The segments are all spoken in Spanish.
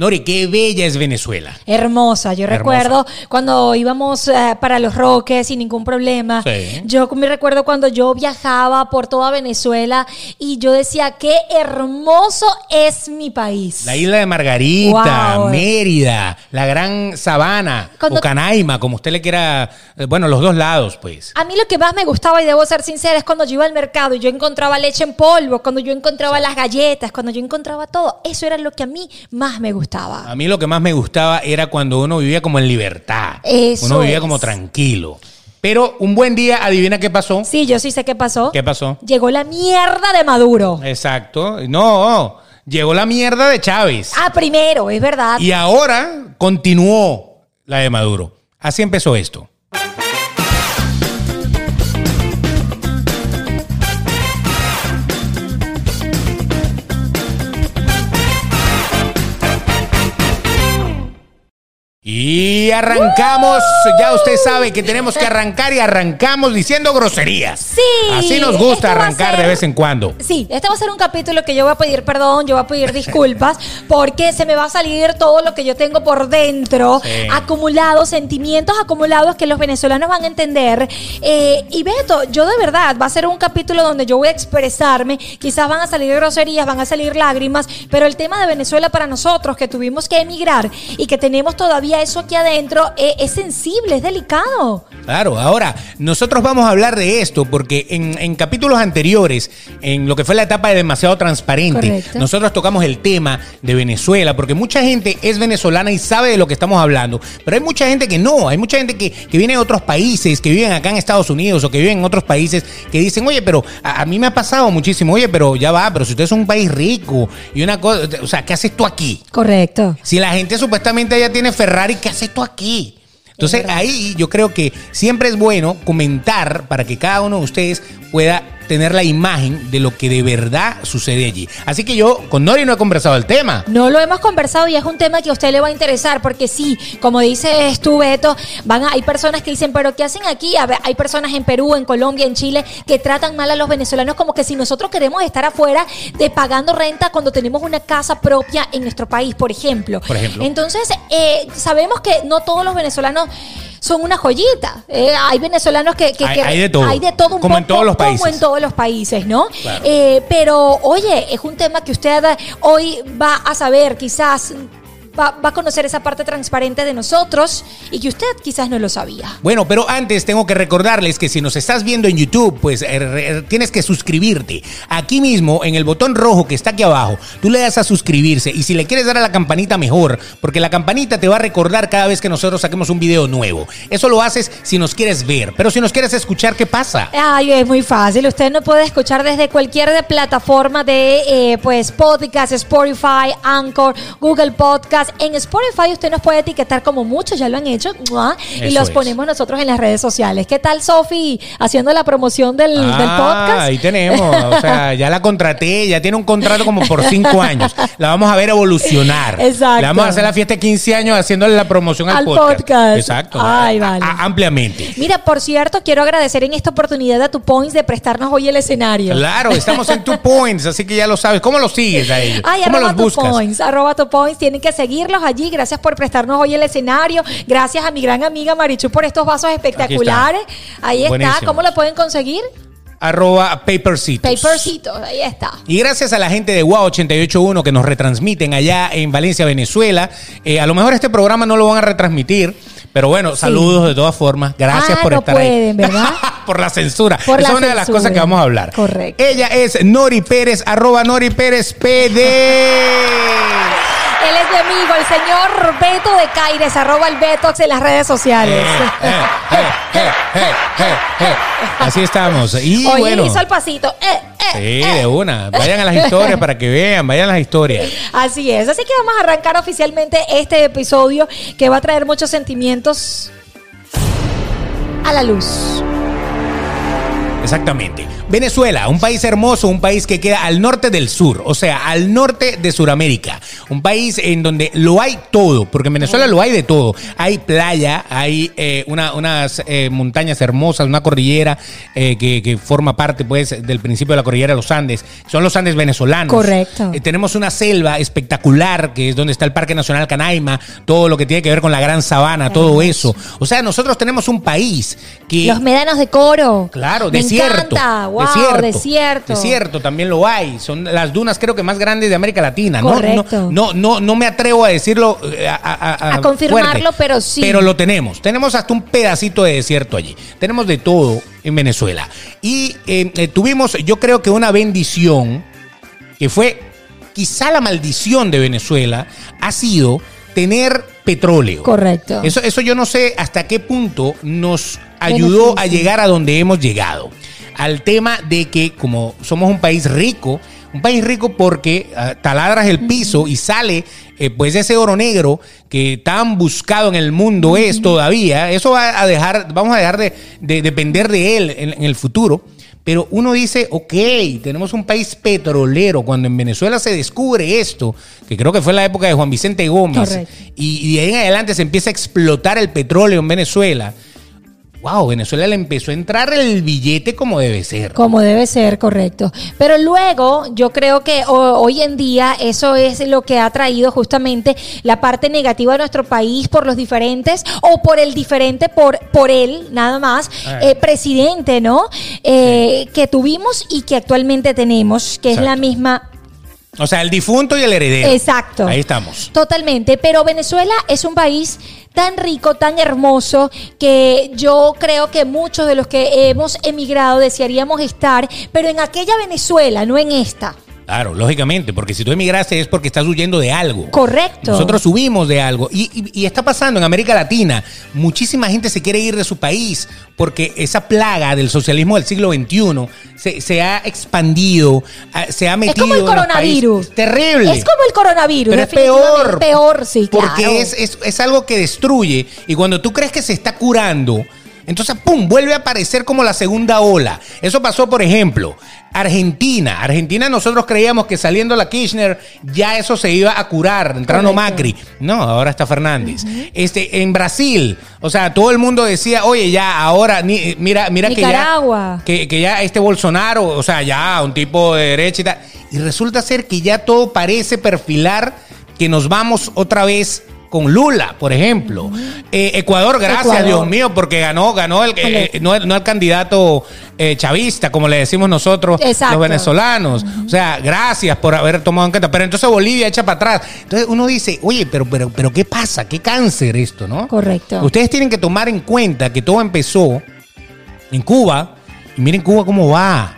Nori, qué bella es Venezuela. Hermosa, yo Hermosa. recuerdo cuando íbamos eh, para los Roques sin ningún problema. Sí. Yo me recuerdo cuando yo viajaba por toda Venezuela y yo decía, qué hermoso es mi país. La isla de Margarita, Wow. Mérida, la gran sabana, Cuando- o Canaima, como usted le quiera, eh, bueno, los dos lados, pues. A mí lo que más me gustaba, y debo ser sincera, es cuando yo iba al mercado y yo encontraba leche en polvo, cuando yo encontraba las galletas, cuando yo encontraba todo. Eso era lo que a mí más me gustaba. A mí lo que más me gustaba era cuando uno vivía como en libertad. Eso uno vivía es. como tranquilo. Pero un buen día, adivina qué pasó. Sí, yo sí sé qué pasó. ¿Qué pasó? Llegó la mierda de Maduro. Exacto. No, llegó la mierda de Chávez. Ah, primero, es verdad. Y ahora continuó la de Maduro. Así empezó esto. Y arrancamos, ya usted sabe que tenemos que arrancar y arrancamos diciendo groserías. Sí, Así nos gusta arrancar ser- de vez en cuando. Sí, este va a ser un capítulo que yo voy a pedir perdón, yo voy a pedir disculpas, porque se me va a salir todo lo que yo tengo por dentro, Sí. acumulados, sentimientos acumulados que los venezolanos van a entender. Eh, y Beto, yo de verdad, va a ser un capítulo donde yo voy a expresarme, quizás van a salir groserías, van a salir lágrimas, pero el tema de Venezuela para nosotros, que tuvimos que emigrar y que tenemos todavía eso aquí adentro, eh, es sensible, es delicado. Claro, ahora nosotros vamos a hablar de esto porque en, en capítulos anteriores, en lo que fue la etapa de demasiado transparente, Correcto. nosotros tocamos el tema de Venezuela, porque mucha gente es venezolana y sabe de lo que estamos hablando, pero hay mucha gente que no, hay mucha gente que, que viene de otros países, que viven acá en Estados Unidos o que viven en otros países, que dicen, oye, pero a, a mí me ha pasado muchísimo, oye, pero ya va, pero si usted es un país rico y una cosa, o sea, ¿qué haces tú aquí? Correcto. Si la gente supuestamente allá tiene Ferrari, ¿qué haces tú aquí? Entonces ahí yo creo que siempre es bueno comentar para que cada uno de ustedes pueda tener la imagen de lo que de verdad sucede allí. Así que yo con Nori no he conversado el tema. No lo hemos conversado y es un tema que a usted le va a interesar porque sí, como dices tú, Beto, van a- hay personas que dicen, pero ¿qué hacen aquí? A ver, hay personas en Perú, en Colombia, en Chile que tratan mal a los venezolanos como que si nosotros queremos estar afuera de pagando renta cuando tenemos una casa propia en nuestro país, por ejemplo. Por ejemplo. Entonces, eh, sabemos que no todos los venezolanos son una joyita. Eh, hay venezolanos que, que- Hay- que- hay de todo. Hay de todo un Como en todos los Como países. en todos los países, ¿no? Claro. Eh, pero, oye, es un tema que usted hoy va a saber, quizás va, va a conocer esa parte transparente de nosotros y que usted quizás no lo sabía. Bueno, pero antes tengo que recordarles que si nos estás viendo en YouTube, pues eh, re- tienes que suscribirte. Aquí mismo, en el botón rojo que está aquí abajo, tú le das a suscribirse. Y si le quieres dar a la campanita, mejor, porque la campanita te va a recordar cada vez que nosotros saquemos un video nuevo. Eso lo haces si nos quieres ver, pero si nos quieres escuchar, ¿qué pasa? Ay, es muy fácil. Usted no puede escuchar desde cualquier de plataforma de eh, pues podcast, Spotify, Anchor, Google Podcast. En Spotify usted nos puede etiquetar como muchos ya lo han hecho y los es. ponemos nosotros en las redes sociales. ¿Qué tal, Sofi, haciendo la promoción del, del Ah, podcast? Ahí tenemos, o sea, ya la contraté, ya tiene un contrato como por cinco años. La vamos a ver evolucionar. Exacto. Le vamos a hacer la fiesta de 15 años haciéndole la promoción al, Al podcast. podcast. Exacto. Ay, vale. a- ampliamente. Mira, por cierto, quiero agradecer en esta oportunidad a Tu Points de prestarnos hoy el escenario. Claro, estamos en Two Points, así que ya lo sabes. ¿Cómo los sigues a ellos? Ay, ¿Cómo arroba los tu buscas? points, arroba tu points, tienen que seguirlos allí. Gracias por prestarnos hoy el escenario. Gracias a mi gran amiga Marichu por estos vasos espectaculares. Ahí está. ¿Cómo lo pueden conseguir? Arroba Papercitos. Papercitos, ahí está. Y gracias a la gente de WOW 881 que nos retransmiten allá en Valencia, Venezuela. Eh, a lo mejor este programa no lo van a retransmitir, pero bueno, saludos de todas formas. Gracias Ah, por no estar pueden, ahí. ¿verdad? por la censura. Por Esa la es una de las censura. cosas que vamos a hablar. Correcto. Ella es Nori Pérez, arroba Nori Pérez PD. Él es mi amigo, el señor Beto de Caires, arroba el Betox en las redes sociales. Eh, eh, eh. Así estamos. Y Hoy bueno. hizo el pasito. Sí, de una. Vayan a las historias para que vean, vayan a las historias. Así es. Así que vamos a arrancar oficialmente este episodio que va a traer muchos sentimientos a la luz. Exactamente. Venezuela, un país hermoso, un país que queda al norte del sur, o sea, al norte de Sudamérica. Un país en donde lo hay todo, porque en Venezuela lo hay de todo. Hay playa, hay eh, una- unas eh, montañas hermosas, una cordillera eh, que, que forma parte, pues, del principio de la cordillera de los Andes. Son los Andes venezolanos. Correcto. Eh, tenemos una selva espectacular, que es donde está el Parque Nacional Canaima, todo lo que tiene que ver con la Gran Sabana, todo eso. O sea, nosotros tenemos un país que... Los médanos de coro. Claro, Me desierto. encanta. Wow, desierto. desierto. Desierto también lo hay. Son las dunas creo que más grandes de América Latina. No, Correcto. No, no, no, no me atrevo a decirlo. eh, A, a- A confirmarlo, pero sí. Pero lo tenemos. Tenemos hasta un pedacito de desierto allí. Tenemos de todo en Venezuela. Y eh, eh, tuvimos, yo creo que una bendición que fue quizá la maldición de Venezuela ha sido tener petróleo. Correcto. Eso, eso yo no sé hasta qué punto nos ayudó a llegar a donde hemos llegado. Al tema de que como somos un país rico, un país rico porque ah, taladras el piso y sale eh, pues ese oro negro que tan buscado en el mundo es todavía, eso va a dejar, vamos a dejar de, de depender de él en, en el futuro. Pero uno dice, ok, tenemos un país petrolero. Cuando en Venezuela se descubre esto, que creo que fue en la época de Juan Vicente Gómez, Correcto. y de ahí en adelante se empieza a explotar el petróleo en Venezuela. Wow, Venezuela le empezó a entrar el billete como debe ser. Como debe ser, correcto. Pero luego yo creo que ho- hoy en día eso es lo que ha traído justamente la parte negativa de nuestro país por los diferentes o por el diferente, por, por él nada más, Ah. eh, presidente, ¿no? Eh, Que tuvimos y que actualmente tenemos, que es la misma O sea, el difunto y el heredero. Exacto. Ahí estamos. Totalmente, pero Venezuela es un país tan rico, tan hermoso, que yo creo que muchos de los que hemos emigrado desearíamos estar, pero en aquella Venezuela, no en esta. Claro, lógicamente, porque si tú emigraste es porque estás huyendo de algo. Correcto. Nosotros subimos de algo. Y, y- y está pasando en América Latina. Muchísima gente se quiere ir de su país porque esa plaga del socialismo del siglo XXI se, se ha expandido, ah, se ha Es metido. como el coronavirus. Terrible. Es como el coronavirus. Pero es peor. Peor, sí, Porque claro. es, es, es algo que destruye. Y cuando tú crees que se está curando, entonces, ¡pum!, vuelve a aparecer como la segunda ola. Eso pasó, por ejemplo, Argentina. Argentina nosotros creíamos que saliendo la Kirchner ya eso se iba a curar, entrando Correcto. Macri. No, ahora está Fernández. Este, en Brasil, o sea, todo el mundo decía, oye, ya, ahora, ni- mira, mira que ya, que, que ya este Bolsonaro, o sea, ya un tipo de derecha y tal. Y resulta ser que ya todo parece perfilar que nos vamos otra vez con Lula, por ejemplo. Eh, Ecuador, gracias, Ecuador. Dios mío, porque ganó, ganó el, eh, no, el- no el candidato eh, chavista, como le decimos nosotros, Exacto. los venezolanos. O sea, gracias por haber tomado en cuenta. Pero entonces Bolivia echa para atrás. Entonces uno dice, oye, pero, pero, pero ¿qué pasa? ¿Qué cáncer esto, no? Correcto. Ustedes tienen que tomar en cuenta que todo empezó en Cuba. Y miren Cuba cómo va.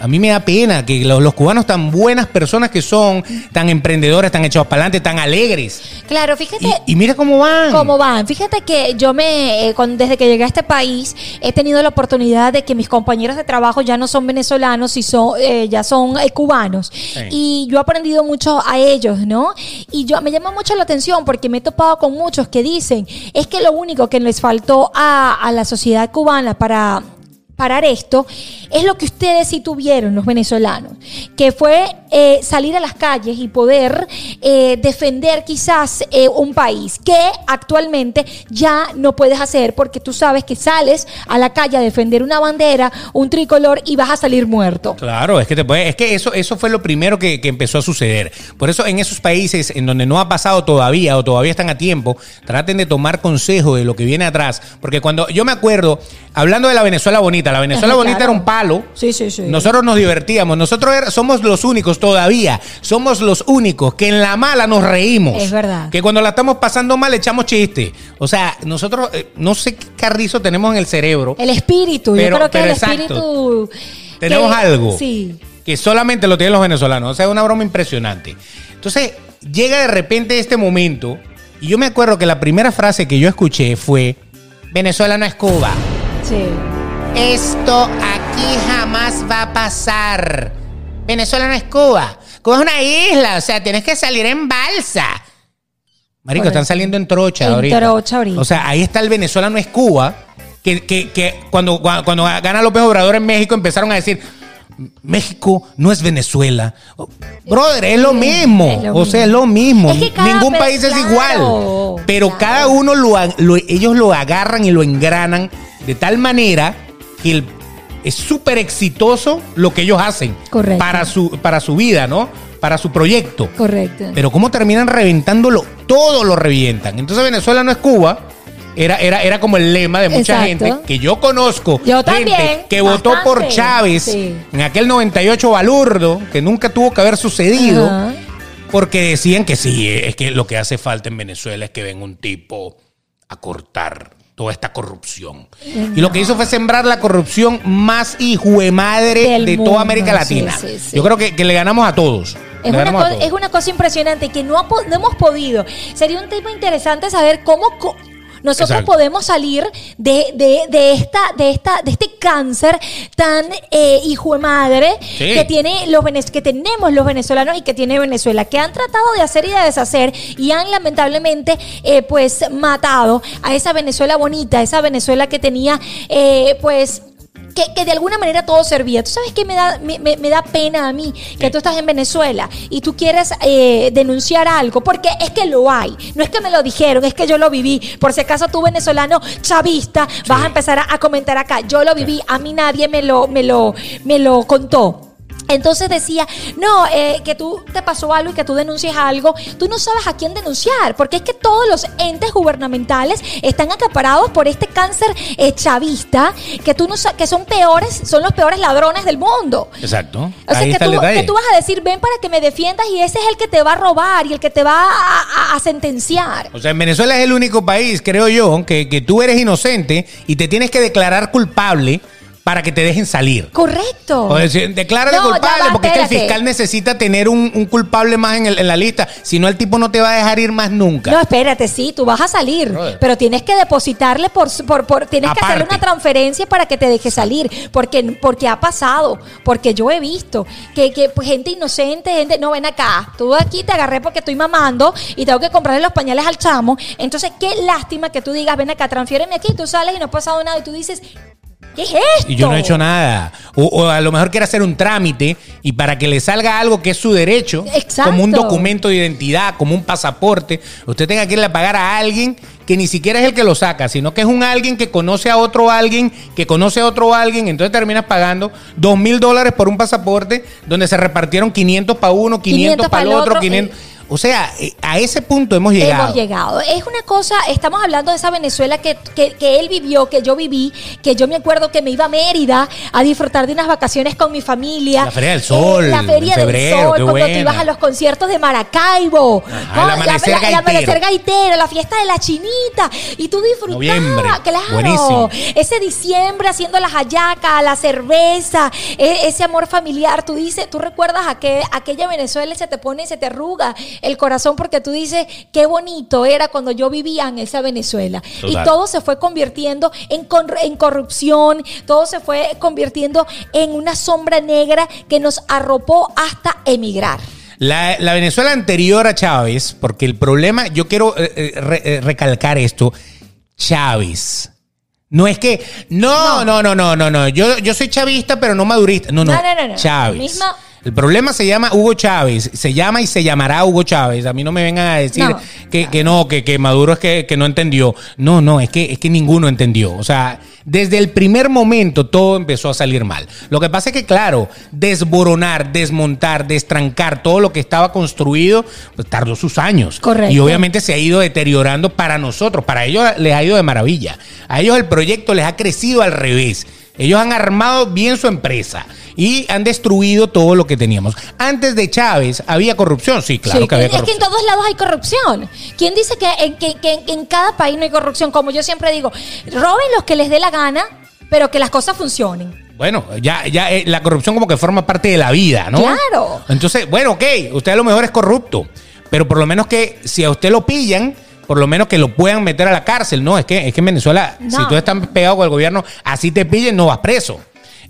A mí me da pena que los, los cubanos tan buenas personas que son, tan emprendedores, tan echados para adelante, tan alegres. Claro, fíjate. Y, y mira cómo van. ¿Cómo van? Fíjate que yo me, eh, con- desde que llegué a este país, he tenido la oportunidad de que mis compañeros de trabajo ya no son venezolanos, y son, eh, ya son eh, cubanos. Y yo he aprendido mucho a ellos, ¿no? Y yo me llama mucho la atención porque me he topado con muchos que dicen, es que lo único que les faltó a, a la sociedad cubana para parar esto es lo que ustedes sí tuvieron los venezolanos, que fue eh, salir a las calles y poder eh, defender quizás eh, un país que actualmente ya no puedes hacer porque tú sabes que sales a la calle a defender una bandera, un tricolor y vas a salir muerto. Claro, es que te es que eso, eso fue lo primero que, que empezó a suceder. Por eso en esos países en donde no ha pasado todavía o todavía están a tiempo, traten de tomar consejo de lo que viene atrás. Porque cuando yo me acuerdo, hablando de la Venezuela bonita, la Venezuela bonita claro. era un palo. Sí, sí, sí. Nosotros nos divertíamos. Nosotros somos los únicos todavía. Somos los únicos que en la mala nos reímos. Es verdad. Que cuando la estamos pasando mal echamos chiste. O sea, nosotros eh, no sé qué carrizo tenemos en el cerebro. El espíritu, Pero- yo creo que pero el exacto. espíritu... Tenemos que- algo. Sí. que solamente lo tienen los venezolanos. O sea, es una broma impresionante. Entonces, llega de repente este momento, y yo me acuerdo que la primera frase que yo escuché fue, Venezuela no es Cuba. Sí. Esto aquí jamás va a pasar. Venezuela no es Cuba. Cuba es una isla, o sea, tienes que salir en balsa. Marico, están saliendo en trocha En ahorita. trocha ahorita. O sea, ahí está el Venezuela no es Cuba. que, que- que cuando, cuando gana López Obrador en México empezaron a decir, México no es Venezuela. Brother, es lo mismo. Es lo o sea, es lo mismo. Es que cada Ningún pe- país es igual. Pero claro. cada uno lo, ellos lo agarran y lo engranan de tal manera el- es súper exitoso lo que ellos hacen Correcto. para su, para su vida, ¿no? Para su proyecto. Correcto. Pero cómo terminan reventándolo, todo lo revientan. Entonces Venezuela no es Cuba. Era, era, era como el lema de mucha Exacto. gente que yo conozco. Yo gente también, que votó por Chávez sí. en aquel 98 balurdo, que nunca tuvo que haber sucedido, porque decían que sí, es que lo que hace falta en Venezuela es que venga un tipo a cortar toda esta corrupción. Y lo que hizo fue sembrar la corrupción más hijo de madre Del de mundo, toda América Latina. sí, sí. Yo creo que, que le ganamos a todos. Es una, a todos. es una cosa impresionante que no, ha no hemos podido. Sería un tema interesante saber cómo co- nosotros Exacto. podemos salir de, de, de esta, de, esta, de este cáncer tan eh, hijo de madre Sí. que, tiene los, que tenemos los venezolanos y que tiene Venezuela, que han tratado de hacer y de deshacer y han lamentablemente eh, pues matado a esa Venezuela bonita, esa Venezuela que tenía eh, pues que, que de alguna manera todo servía. ¿Tú sabes qué me da, me, me- me da pena a mí? Que tú estás en Venezuela y tú quieres eh, denunciar algo, porque es que lo hay. No es que me lo dijeron, es que yo lo viví. Por si acaso tú venezolano chavista vas a empezar a, a comentar acá. Yo lo viví, a mí nadie me lo, me lo, me lo contó. Entonces decía, no, eh, que tú te pasó algo y que tú denuncies algo, tú no sabes a quién denunciar, porque es que todos los entes gubernamentales están acaparados por este cáncer eh, chavista, que tú no que son peores, son los peores ladrones del mundo. Exacto. O sea, Ahí que está tú, el que tú vas a decir, ven para que me defiendas y ese es el que te va a robar y el que te va a, a- a sentenciar. O sea, en Venezuela es el único país, creo yo, que, que tú eres inocente y te tienes que declarar culpable para que te dejen salir. Correcto. O decir, declárate No, ya culpable, va, porque es que el fiscal necesita tener un, un culpable más en, el- en la lista. Si no, el tipo no te va a dejar ir más nunca. No, espérate, sí, tú vas a salir, Brother. pero tienes que depositarle por, por, por- tienes que hacerle una transferencia para que te deje salir, porque, porque ha pasado, porque yo he visto que, que pues, gente inocente, gente, no ven acá, tú aquí te agarré porque estoy mamando y tengo que comprarle los pañales al chamo, entonces qué lástima que tú digas, ven acá, transfiéreme aquí, tú sales y no ha pasado nada y tú dices, ¿qué es esto? Y yo no he hecho nada. O, o a lo mejor quiere hacer un trámite y para que le salga algo que es su derecho, Exacto. como un documento de identidad, como un pasaporte, usted tenga que irle a pagar a alguien que ni siquiera es el que lo saca, sino que es un alguien que conoce a otro alguien, que conoce a otro alguien, entonces terminas pagando dos mil dólares por un pasaporte donde se repartieron 500 para uno, 500 500 para el otro, 500... O sea, eh, a ese punto hemos llegado. Hemos llegado. Es una cosa, estamos hablando de esa Venezuela que, que, que él vivió, que yo viví, que yo me acuerdo que me iba a Mérida a disfrutar de unas vacaciones con mi familia. La Feria del Sol, Eh, la Feria febrero, del Sol, cuando buena. tú ibas a los conciertos de Maracaibo. Ajá, ¿no? el amanecer la, la- el amanecer gaitero. la fiesta de la chinita. Y tú disfrutabas, Noviembre, claro. buenísimo. Ese diciembre haciendo las hallacas, la cerveza, e- ese amor familiar. Tú dices, tú recuerdas aquel, aquella Venezuela se te pone y se te arruga el corazón porque tú dices, qué bonito era cuando yo vivía en esa Venezuela. Total. Y todo se fue convirtiendo en, en corrupción, todo se fue convirtiendo en una sombra negra que nos arropó hasta emigrar. La, la Venezuela anterior a Chávez, porque el problema, yo quiero eh, eh, re- eh, recalcar esto, Chávez. No es que, no, no, no, no, no, no, yo, yo soy chavista, pero no madurista. No, no, No, no, no, no. Chávez. Misma- El problema se llama Hugo Chávez, se llama y se llamará Hugo Chávez. A mí no me vengan a decir No. que, que no, que, que Maduro es que, que no entendió. No, no, es que, es que ninguno entendió. O sea, desde el primer momento todo empezó a salir mal. Lo que pasa es que, claro, desboronar, desmontar, destrancar todo lo que estaba construido, pues tardó sus años. Correcto. Y obviamente se ha ido deteriorando para nosotros. Para ellos les ha ido de maravilla. A ellos el proyecto les ha crecido al revés. Ellos han armado bien su empresa y han destruido todo lo que teníamos. Antes de Chávez había corrupción, sí, claro Sí, que había es que corrupción. en todos lados hay corrupción. ¿Quién dice que en, que- que en- en cada país no hay corrupción? Como yo siempre digo, roben los que les dé la gana, pero que las cosas funcionen. Bueno, ya, ya eh, la corrupción como que forma parte de la vida, ¿no? Claro. Entonces, bueno, ok, usted a lo mejor es corrupto, pero por lo menos que si a usted lo pillan, por lo menos que lo puedan meter a la cárcel. No, es que, es que en Venezuela, No. si tú estás pegado con el gobierno, así te pillen, no vas preso.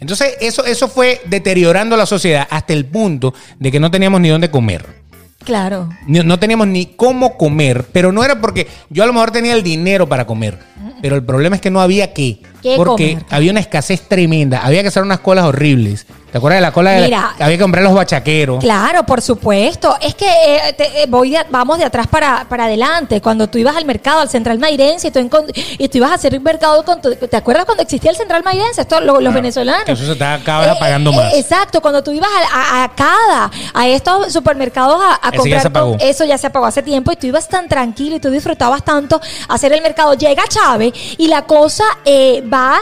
Entonces, eso, eso fue deteriorando la sociedad hasta el punto de que no teníamos ni dónde comer. Claro. No, no teníamos ni cómo comer, pero no era porque yo a lo mejor tenía el dinero para comer, pero el problema es que no había qué. ¿Qué porque comer? había una escasez tremenda, había que hacer unas colas horribles. ¿Te acuerdas de la cola? de la- Mira. había que comprar los bachaqueros. Claro, por supuesto. Es que eh, te- eh, voy de- vamos de atrás para, para adelante. Cuando tú ibas al mercado, al Central Mairense, y tú, encon- y tú ibas a hacer un mercado con tu- ¿Te acuerdas cuando existía el Central Mairense? Esto, lo- los Claro, venezolanos. que eso se estaba cada vez pagando eh, más. exacto, cuando tú ibas a, a, a cada, a estos supermercados a, a Ese ya comprar. se apagó. con- eso ya se apagó hace tiempo y tú ibas tan tranquilo y tú disfrutabas tanto hacer el mercado. Llega Chávez y la cosa eh, va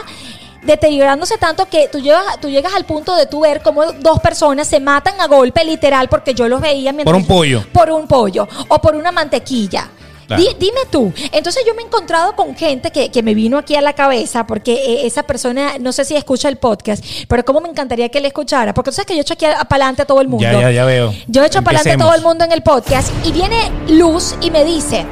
deteriorándose tanto que tú llegas, tú llegas al punto de tú ver cómo dos personas se matan a golpe literal porque yo los veía mientras- Por un pollo. por un pollo o por una mantequilla. Claro. Dime tú, entonces yo me he encontrado con gente que, que me vino aquí a la cabeza porque eh, esa persona, no sé si escucha el podcast, pero como me encantaría que le escuchara, porque tú sabes que yo he hecho aquí para adelante a todo el mundo. Ya, ya, ya veo. Yo he hecho para adelante a todo el mundo en el podcast y viene Luz y me dice,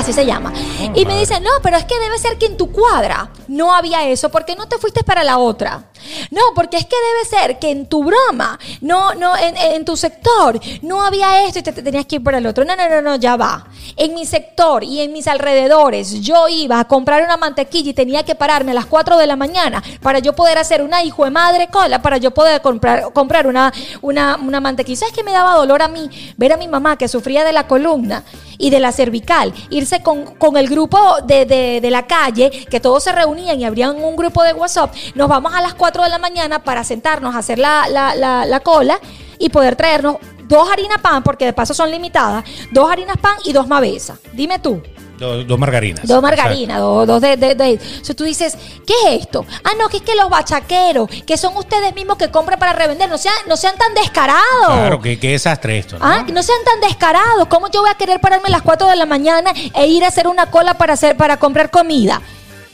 así se llama, Oh, y me dice, no, pero es que debe ser que en tu cuadra no había eso, porque no te fuiste para la otra. No, porque es que debe ser que en tu broma, no, no, en, tu sector no había esto y te, te tenías que ir para el otro. No, no, no, no, ya va. En mi sector y en mis alrededores, yo iba a comprar una mantequilla y tenía que pararme a las 4 de la mañana para yo poder hacer una hijo de madre cola, para yo poder comprar, comprar una, una, mantequilla. ¿Sabes qué me daba dolor a mí? Ver a mi mamá que sufría de la columna y de la cervical, irse con, con el grupo de, de- de la calle, que todos se reunían y abrían un grupo de WhatsApp, nos vamos a las 4 de la mañana para sentarnos a hacer la, la- la- la cola y poder traernos dos harinas pan, porque de paso son limitadas, dos harinas pan y dos mavesas. Dime tú. Dos, dos margarinas. Dos margarinas, dos, dos de, de, de- tú dices, ¿qué es esto? Ah, no, que es que los bachaqueros, que son ustedes mismos que compran para revender, no sean, no sean tan descarados. Claro, que, que desastre esto. ¿no? Ah, no sean tan descarados. ¿Cómo yo voy a querer pararme a las 4 de la mañana e ir a hacer una cola para hacer para comprar comida?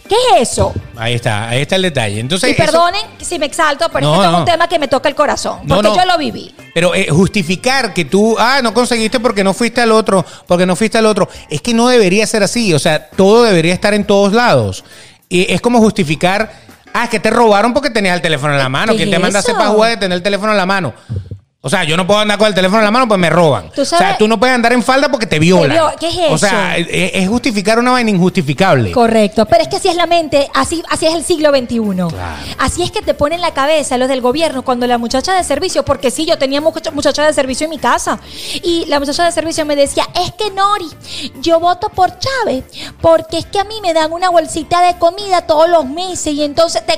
¿Qué es eso? Ahí está, ahí está el detalle. Entonces, y eso- perdonen si me exalto, pero No, es que un tema que me toca el corazón. Porque no. yo lo viví. Pero eh, justificar que tú, ah, no conseguiste porque no fuiste al otro, porque no fuiste al otro, es que no debería ser así. O sea, todo debería estar en todos lados. Y es como justificar, ah, es que te robaron porque tenías el teléfono en la mano. ¿Qué ¿Quién te manda a hacer eso? pajúa de tener el teléfono en la mano? O sea, yo no puedo andar con el teléfono en la mano, pues me roban. Tú o sea, tú no puedes andar en falda porque te violan. vio- ¿qué es O sea, eso? es, es justificar una vaina injustificable. Correcto, pero es que así es la mente, así, así es el siglo XXI. Claro. Así es que te ponen en la cabeza los del gobierno cuando la muchacha de servicio, porque sí, yo tenía mucha- muchacha de servicio en mi casa, y la muchacha de servicio me decía, es que Nori, yo voto por Chávez, porque es que a mí me dan una bolsita de comida todos los meses, y entonces te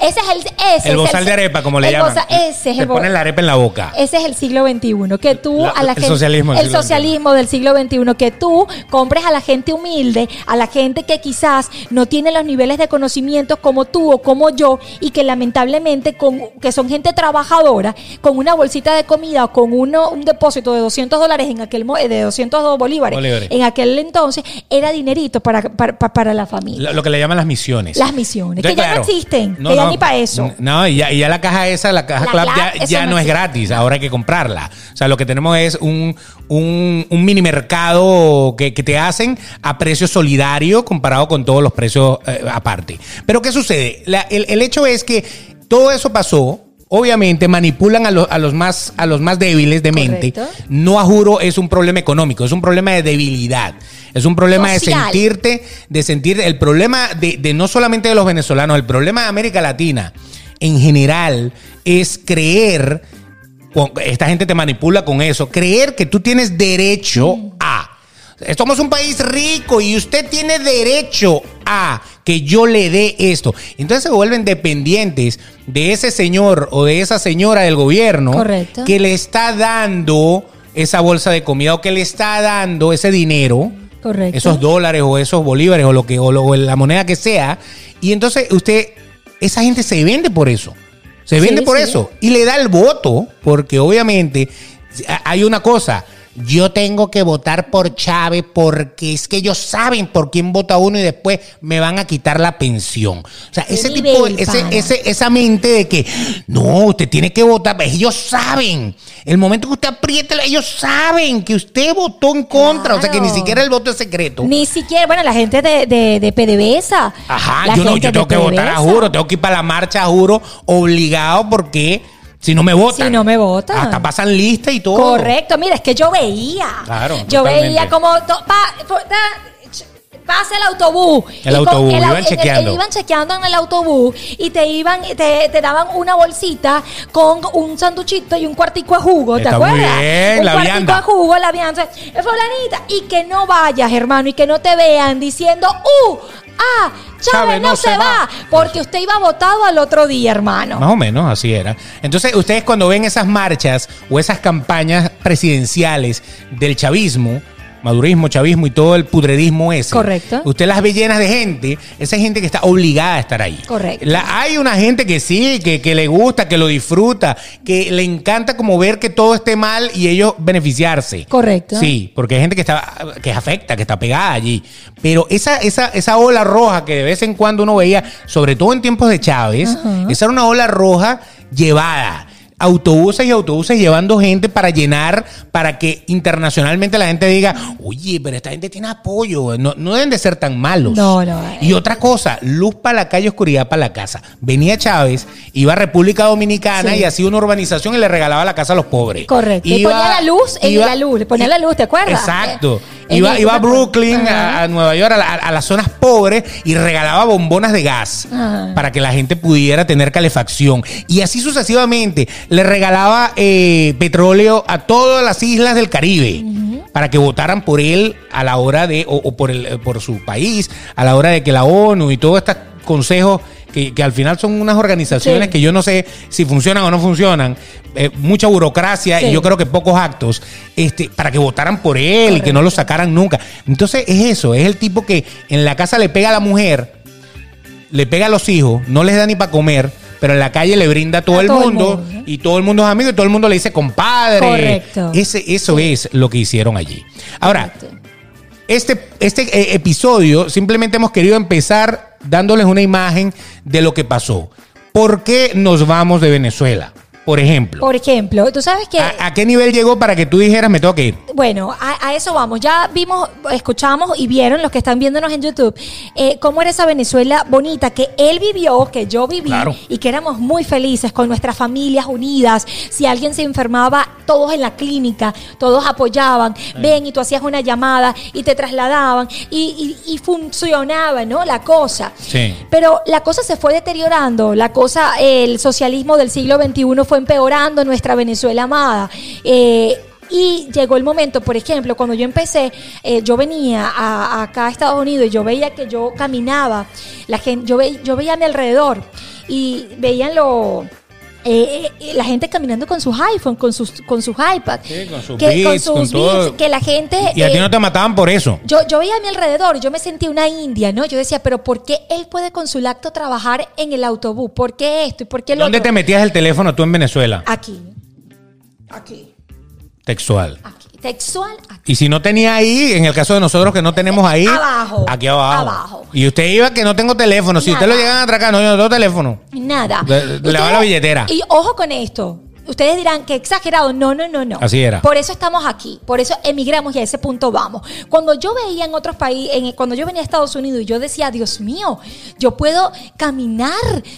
ese es el... Ese el es bozal de arepa, como le el llaman. boza- ese es Te el bo- ponen la arepa en la boca. Ese es el siglo XXI, que tú La- a la el gente... socialismo el socialismo del siglo XXI, que tú compres a la gente humilde, a la gente que quizás no tiene los niveles de conocimientos como tú o como yo, y que lamentablemente, con, que son gente trabajadora, con una bolsita de comida o con uno, un depósito de 200 dólares en aquel eh, de 200 bolívares, Bolívares. en aquel entonces, era dinerito para, para, para- para la familia. Lo, lo que le llaman las misiones. Las misiones, que ya no existen, que ya ni pa' eso. No, y ya, y ya la caja esa, la caja La Club, Club, ya, ya no no, es gratis, ahora hay que comprarla. O sea, lo que tenemos es un, un, un mini mercado que, que te hacen a precio solidario comparado con todos los precios eh, aparte. Pero ¿qué sucede? La- el, el hecho es que todo eso pasó. Obviamente manipulan a, los- a los más, a los más débiles de mente. Correcto. No a juro es un problema económico, es un problema de debilidad. Es un problema Social. de sentirte, de sentir el problema de, de no solamente de los venezolanos, el problema de América Latina en general es creer, esta gente te manipula con eso, creer que tú tienes derecho a. Somos un país rico y usted tiene derecho a que yo le dé esto. Entonces se vuelven dependientes de ese señor o de esa señora del gobierno Correcto. que le está dando esa bolsa de comida o que le está dando ese dinero Correcto. esos dólares o esos bolívares o lo que o, lo- o la moneda que sea y entonces usted esa gente se vende por eso se Sí, vende por sí. eso y le da el voto porque obviamente hay una cosa yo tengo que votar por Chávez porque es que ellos saben por quién vota uno y después me van a quitar la pensión. O sea, ese tipo, ese, ese, esa mente de que no, usted tiene que votar, pues ellos saben. El momento que usted apriete, ellos saben que usted votó en contra. O sea, que ni siquiera el voto es secreto. Ni siquiera, bueno, la gente de, de, de PDVSA. Ajá, yo, no, yo tengo que votar a juro, tengo que ir para la marcha a juro obligado porque Si no me votan. Si no me votan. Hasta pasan lista y todo. Correcto, mira, es que yo veía. Claro, Yo totalmente. veía como. to- pa- Pasa el autobús. El Y autobús, au- iban en el- chequeando. iban chequeando en el autobús y te iban, te, te daban una bolsita con un sanduchito y un cuartico de jugo, ¿te Está muy acuerdas? bien, un la cuartico vianda. de jugo, la vianda. Eh, Fulanita. Y que no vayas, hermano, y que no te vean diciendo, ¡uh! ¡Ah! Chávez no, se, va. Porque usted iba votado al otro día, hermano. Más o menos, así era. Entonces, ustedes cuando ven esas marchas o esas campañas presidenciales del chavismo, madurismo, chavismo y todo el pudredismo ese. Correcto. Usted las ve llenas de gente, esa es gente que está obligada a estar ahí. Correcto. La- hay una gente que sí, que, que le gusta, que lo disfruta, que le encanta como ver que todo esté mal y ellos beneficiarse. Correcto. Sí, porque hay gente que está, que afecta, que está pegada allí. Pero esa, esa, esa ola roja que de vez en cuando uno veía, sobre todo en tiempos de Chávez, esa era una ola roja llevada. Autobuses y autobuses llevando gente para llenar, para que internacionalmente la gente diga, oye, pero esta gente tiene apoyo, no, no deben de ser tan malos. No, no. Y otra cosa, luz para la calle, oscuridad para la casa. Venía Chávez, iba a República Dominicana Sí. y hacía una urbanización y le regalaba la casa a los pobres. Correcto. Le Iba- ponía la luz en iba- la luz, le ponía la luz, ¿te acuerdas? Exacto. En Iba, iba a Brooklyn, a, a Nueva York, a, la- a las zonas pobres y regalaba bombonas de gas Ajá. para que la gente pudiera tener calefacción. Y así sucesivamente. Le regalaba eh, petróleo a todas las islas del Caribe para que votaran por él a la hora de, o, o por, el, por su país, a la hora de que la ONU y todos estos consejos que, que al final son unas organizaciones Sí. que yo no sé si funcionan o no funcionan, eh, mucha burocracia Sí. y yo creo que pocos actos, este, para que votaran por él y que no lo sacaran nunca. Entonces es eso, es el tipo que en la casa le pega a la mujer, le pega a los hijos, no les da ni para comer, pero en la calle le brinda a todo, A el, todo el mundo, y todo el mundo es amigo y todo el mundo le dice compadre. Correcto. Ese, eso es lo que hicieron allí. Ahora, Correcto. este, este eh, episodio simplemente hemos querido empezar dándoles una imagen de lo que pasó. ¿Por qué nos vamos de Venezuela? Por ejemplo. Por ejemplo, tú sabes que... ¿A, a qué nivel llegó para que tú dijeras me tengo que ir? Bueno, a, a eso vamos. Ya vimos, escuchamos y vieron los que están viéndonos en YouTube eh, cómo era esa Venezuela bonita que él vivió, que yo viví Claro. y que éramos muy felices con nuestras familias unidas. Si alguien se enfermaba, todos en la clínica, todos apoyaban. Ven y tú hacías una llamada y te trasladaban y, y- y funcionaba, ¿no? La cosa. Sí. Pero la cosa se fue deteriorando, la cosa, el socialismo del siglo XXI fue empeorando nuestra Venezuela amada. Eh, y llegó el momento, por ejemplo, cuando yo empecé, eh, yo venía a, acá a Estados Unidos y yo veía que yo caminaba, la gente, yo, yo veía a mi alrededor y veían lo... eh, eh, la gente caminando con sus iPhones, con sus, con sus iPads, Sí, con sus que, Beats, con. Beats, que la gente... Y a ti eh, no te mataban por eso. yo, yo veía a mi alrededor, yo me sentía una india, ¿no? Yo decía, pero ¿por qué él puede con su lacto trabajar en el autobús? ¿Por qué esto y por qué lo ¿Dónde te metías el teléfono tú en Venezuela? Aquí. Aquí. Textual. Textual, aquí. Y si no tenía ahí, en el caso de nosotros que no tenemos ahí, Abajo. aquí abajo. Abajo. Y usted iba que no tengo teléfono. Si Nada. usted lo llegan a atracar, no, yo no tengo teléfono. Nada. Le- le va la billetera. Y ojo con esto. Ustedes dirán que exagerado. No, no, no, no. Así era. Por eso estamos aquí. Por eso emigramos y a ese punto vamos. Cuando yo veía en otros países, en- cuando yo venía a Estados Unidos y yo decía, Dios mío, yo puedo caminar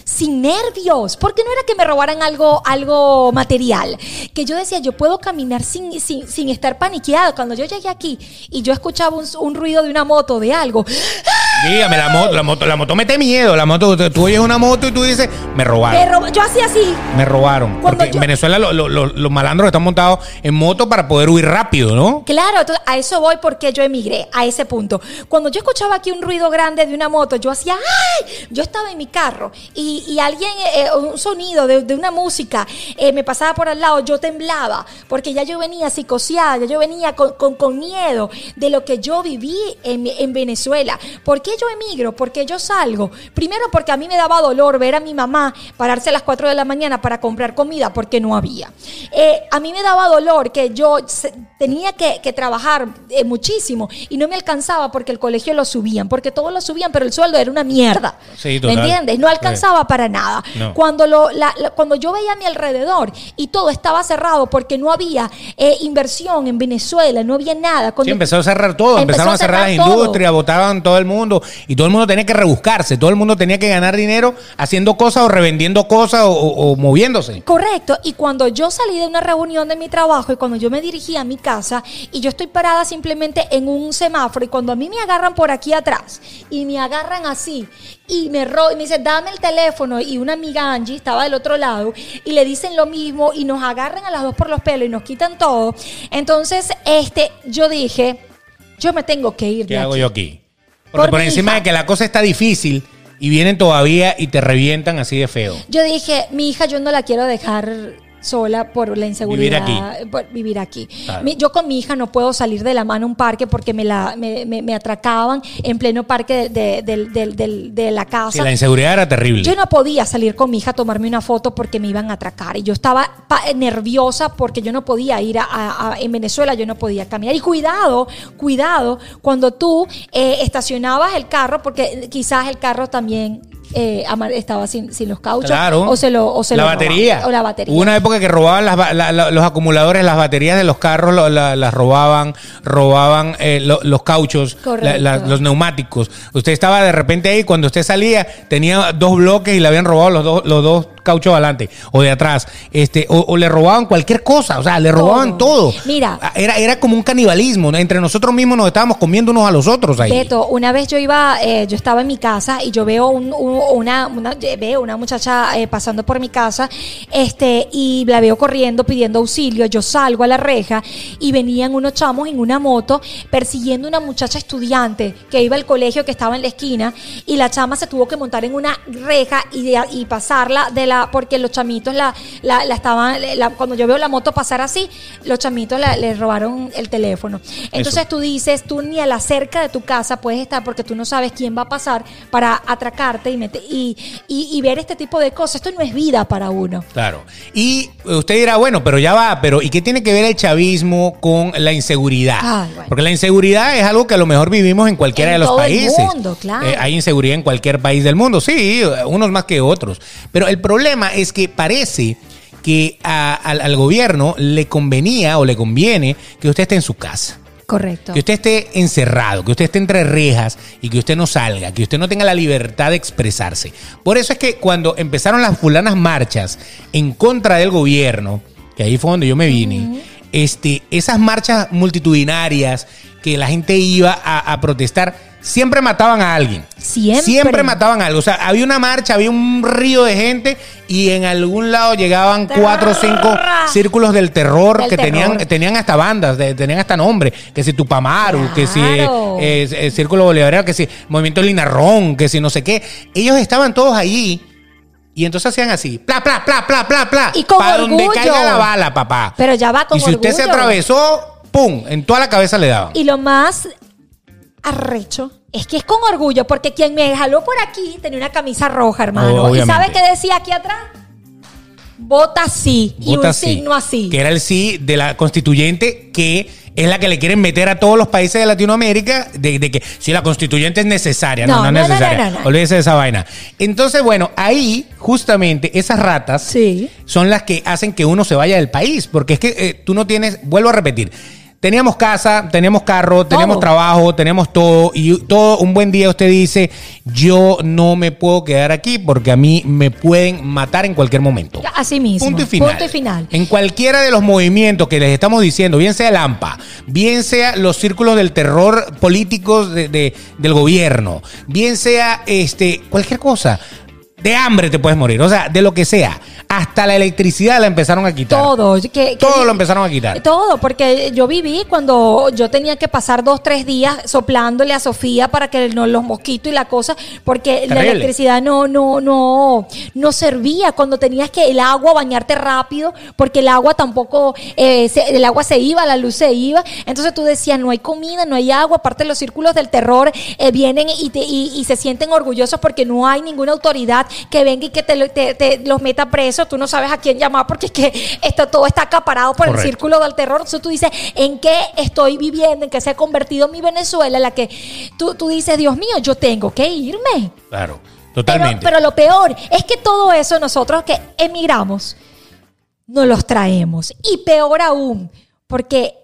sin nervios. Porque no era que me robaran algo, algo material. Que yo decía, yo puedo caminar sin, sin, sin estar paniqueado. Cuando yo llegué aquí y yo escuchaba un, un ruido de una moto, de algo, Dígame, la moto, la moto, la moto mete miedo. La moto, tú- oyes una moto y tú dices, me me robaron. roba- yo hacía así. Me robaron. Cuando Porque yo- en Venezuela lo- lo- lo- los malandros están montados en moto para poder huir rápido, ¿no? Claro, a eso voy porque yo emigré, a ese punto. Cuando yo escuchaba aquí un ruido grande de una moto, yo hacía ¡ay! Yo estaba en mi carro y, alguien, eh, un sonido de, una música eh, me pasaba por al lado, yo temblaba porque ya yo venía psicoseada, ya yo venía con, con- miedo de lo que yo viví en, en Venezuela. ¿Por qué yo emigro? Porque yo salgo. Primero porque a mí me daba dolor ver a mi mamá pararse a las 4 de la mañana para comprar comida porque no había. Eh, a mí me daba dolor que yo se- tenía que, que trabajar eh, muchísimo y no me alcanzaba porque el colegio lo subían, porque todos lo subían, pero el sueldo era una mierda. Sí, ¿Me entiendes? No alcanzaba para nada. No. Cuando, lo, la- la- cuando yo veía a mi alrededor y todo estaba cerrado porque no había eh, inversión en Venezuela, no había nada. Sí, Cuando- empezó a cerrar todo, empezaron a cerrar las industrias, votaban todo el mundo, mundo, y todo el mundo tenía que rebuscarse, todo el mundo tenía que ganar dinero haciendo cosas o revendiendo cosas o, o- o moviéndose. Correcto, y cuando yo salí de una reunión de mi trabajo y cuando yo me dirigí a mi casa y yo estoy parada simplemente en un semáforo y cuando a mí me agarran por aquí atrás y me agarran así y me ro y me dice dame el teléfono y una amiga Angie estaba del otro lado y le dicen lo mismo y nos agarran a las dos por los pelos y nos quitan todo, entonces este yo dije yo me tengo que ir ¿Qué de hago aquí. yo aquí? Porque Por encima hija. de que la cosa está difícil y vienen todavía y te revientan así de feo. Yo dije, mi hija yo no la quiero dejar sola por la inseguridad. Vivir Por vivir aquí. Claro. Mi- yo con mi hija no puedo salir de la mano a un parque porque me, la, me, me- me atracaban en pleno parque de, de- de- de- de la casa. Sí, la inseguridad era terrible. Yo no podía salir con mi hija a tomarme una foto porque me iban a atracar. Y yo estaba pa- nerviosa porque yo no podía ir a, a- a- en Venezuela, yo no podía caminar. Y cuidado, cuidado, cuando tú eh, estacionabas el carro, porque quizás el carro también eh, estaba sin, sin los cauchos. Claro. O se lo, o se la lo batería. robaban, O la batería. Hubo una época que robaban las ba- la- la- los acumuladores, las baterías de los carros, lo- la- las robaban, robaban eh, lo- los cauchos, los neumáticos. Usted estaba de repente ahí, cuando usted salía, tenía dos bloques y le habían robado los dos, los dos cauchos adelante o de atrás. Este, o, o le robaban cualquier cosa, o sea, le robaban todo. Mira. Era, era como un canibalismo. Entre nosotros mismos nos estábamos comiendo unos a los otros ahí. Beto, una vez yo iba, eh, yo estaba en mi casa y yo veo un- un- una, una- veo una muchacha eh, pasando por mi casa, este, y la veo corriendo pidiendo auxilio. Yo salgo a la reja y venían unos chamos en una moto persiguiendo una muchacha estudiante que iba al colegio que estaba en la esquina y la chama se tuvo que montar en una reja y, de- y pasarla de la, porque los chamitos la, la, la estaban, la- cuando yo veo la moto pasar así, los chamitos la- le robaron el teléfono. Entonces tú dices, tú ni a la cerca de tu casa puedes estar porque tú no sabes quién va a pasar para atracarte y, mete- y, y, y ver este tipo de cosas. Esto no es vida para uno. Claro. Y usted dirá, bueno, pero ya va, pero ¿y qué tiene que ver el chavismo con la inseguridad? Ay, bueno. Porque la inseguridad es algo que a lo mejor vivimos en cualquiera En de los todo el países. mundo, claro. Eh, hay inseguridad en cualquier país del mundo, sí, unos más que otros. Pero el problema es que parece que a- al, al gobierno le convenía o le conviene que usted esté en su casa. Correcto. Que usted esté encerrado, que usted esté entre rejas y que usted no salga, que usted no tenga la libertad de expresarse. Por eso es que cuando empezaron las fulanas marchas en contra del gobierno, que ahí fue donde yo me vine, este, esas marchas multitudinarias que la gente iba a, a protestar, siempre mataban a alguien. Siempre. Siempre mataban a algo. O sea, había una marcha, había un río de gente y en algún lado llegaban cuatro o cinco círculos del terror Del que tenían, terror. tenían hasta bandas, de- tenían hasta nombre, que si Tupamaru, que si eh, eh, Círculo Bolivariano, que si Movimiento Linarrón, que si no sé qué. Ellos estaban todos allí y entonces hacían así, pla, pla, pla, pla, pla, pla. Y con para donde caiga la bala, papá. Pero ya va con Y si usted se atravesó, ¡pum! En toda la cabeza le daban. Y lo más arrecho es que es con orgullo, porque quien me jaló por aquí tenía una camisa roja, hermano. ¿Y Obviamente. sabe qué decía aquí atrás? Vota sí. y un sí, signo así. Que era el sí de la constituyente, que es la que le quieren meter a todos los países de Latinoamérica, de, de que si la constituyente es necesaria. No, No, no, no, es necesaria. no. Olvídese de esa vaina. Entonces, bueno, ahí justamente esas ratas Sí. son las que hacen que uno se vaya del país. Porque es que eh, tú no tienes, vuelvo a repetir. Teníamos casa, teníamos carro, teníamos trabajo, tenemos todo y todo un buen día usted dice, yo no me puedo quedar aquí porque a mí me pueden matar en cualquier momento. Así mismo. Punto y final. Punto y final. En cualquiera de los movimientos que les estamos diciendo, bien sea el AMPA, bien sea los círculos del terror políticos de- de- del gobierno, bien sea este cualquier cosa. De hambre te puedes morir, o sea, de lo que sea. Hasta la electricidad la empezaron a quitar. Todo. que- que- Todo lo empezaron a quitar. Todo, porque yo viví cuando yo tenía que pasar dos, tres días soplándole a Sofía para que no, los mosquitos y la cosa, porque la electricidad no, no, no, no servía cuando tenías que el agua bañarte rápido, porque el agua tampoco, eh, se- el agua se iba, la luz se iba. Entonces tú decías, no hay comida, no hay agua, aparte los círculos del terror eh, vienen y, te- y, y se sienten orgullosos porque no hay ninguna autoridad que venga y que te, lo- te- te los meta presos, tú no sabes a quién llamar porque es que esto todo está acaparado por Correcto. el círculo del terror. Entonces tú dices, ¿en qué estoy viviendo? ¿En qué se ha convertido mi Venezuela? En la que tú, tú dices, Dios mío, yo tengo que irme. Claro, Pero, totalmente. pero lo peor es que todo eso nosotros que emigramos, no los traemos. Y peor aún, porque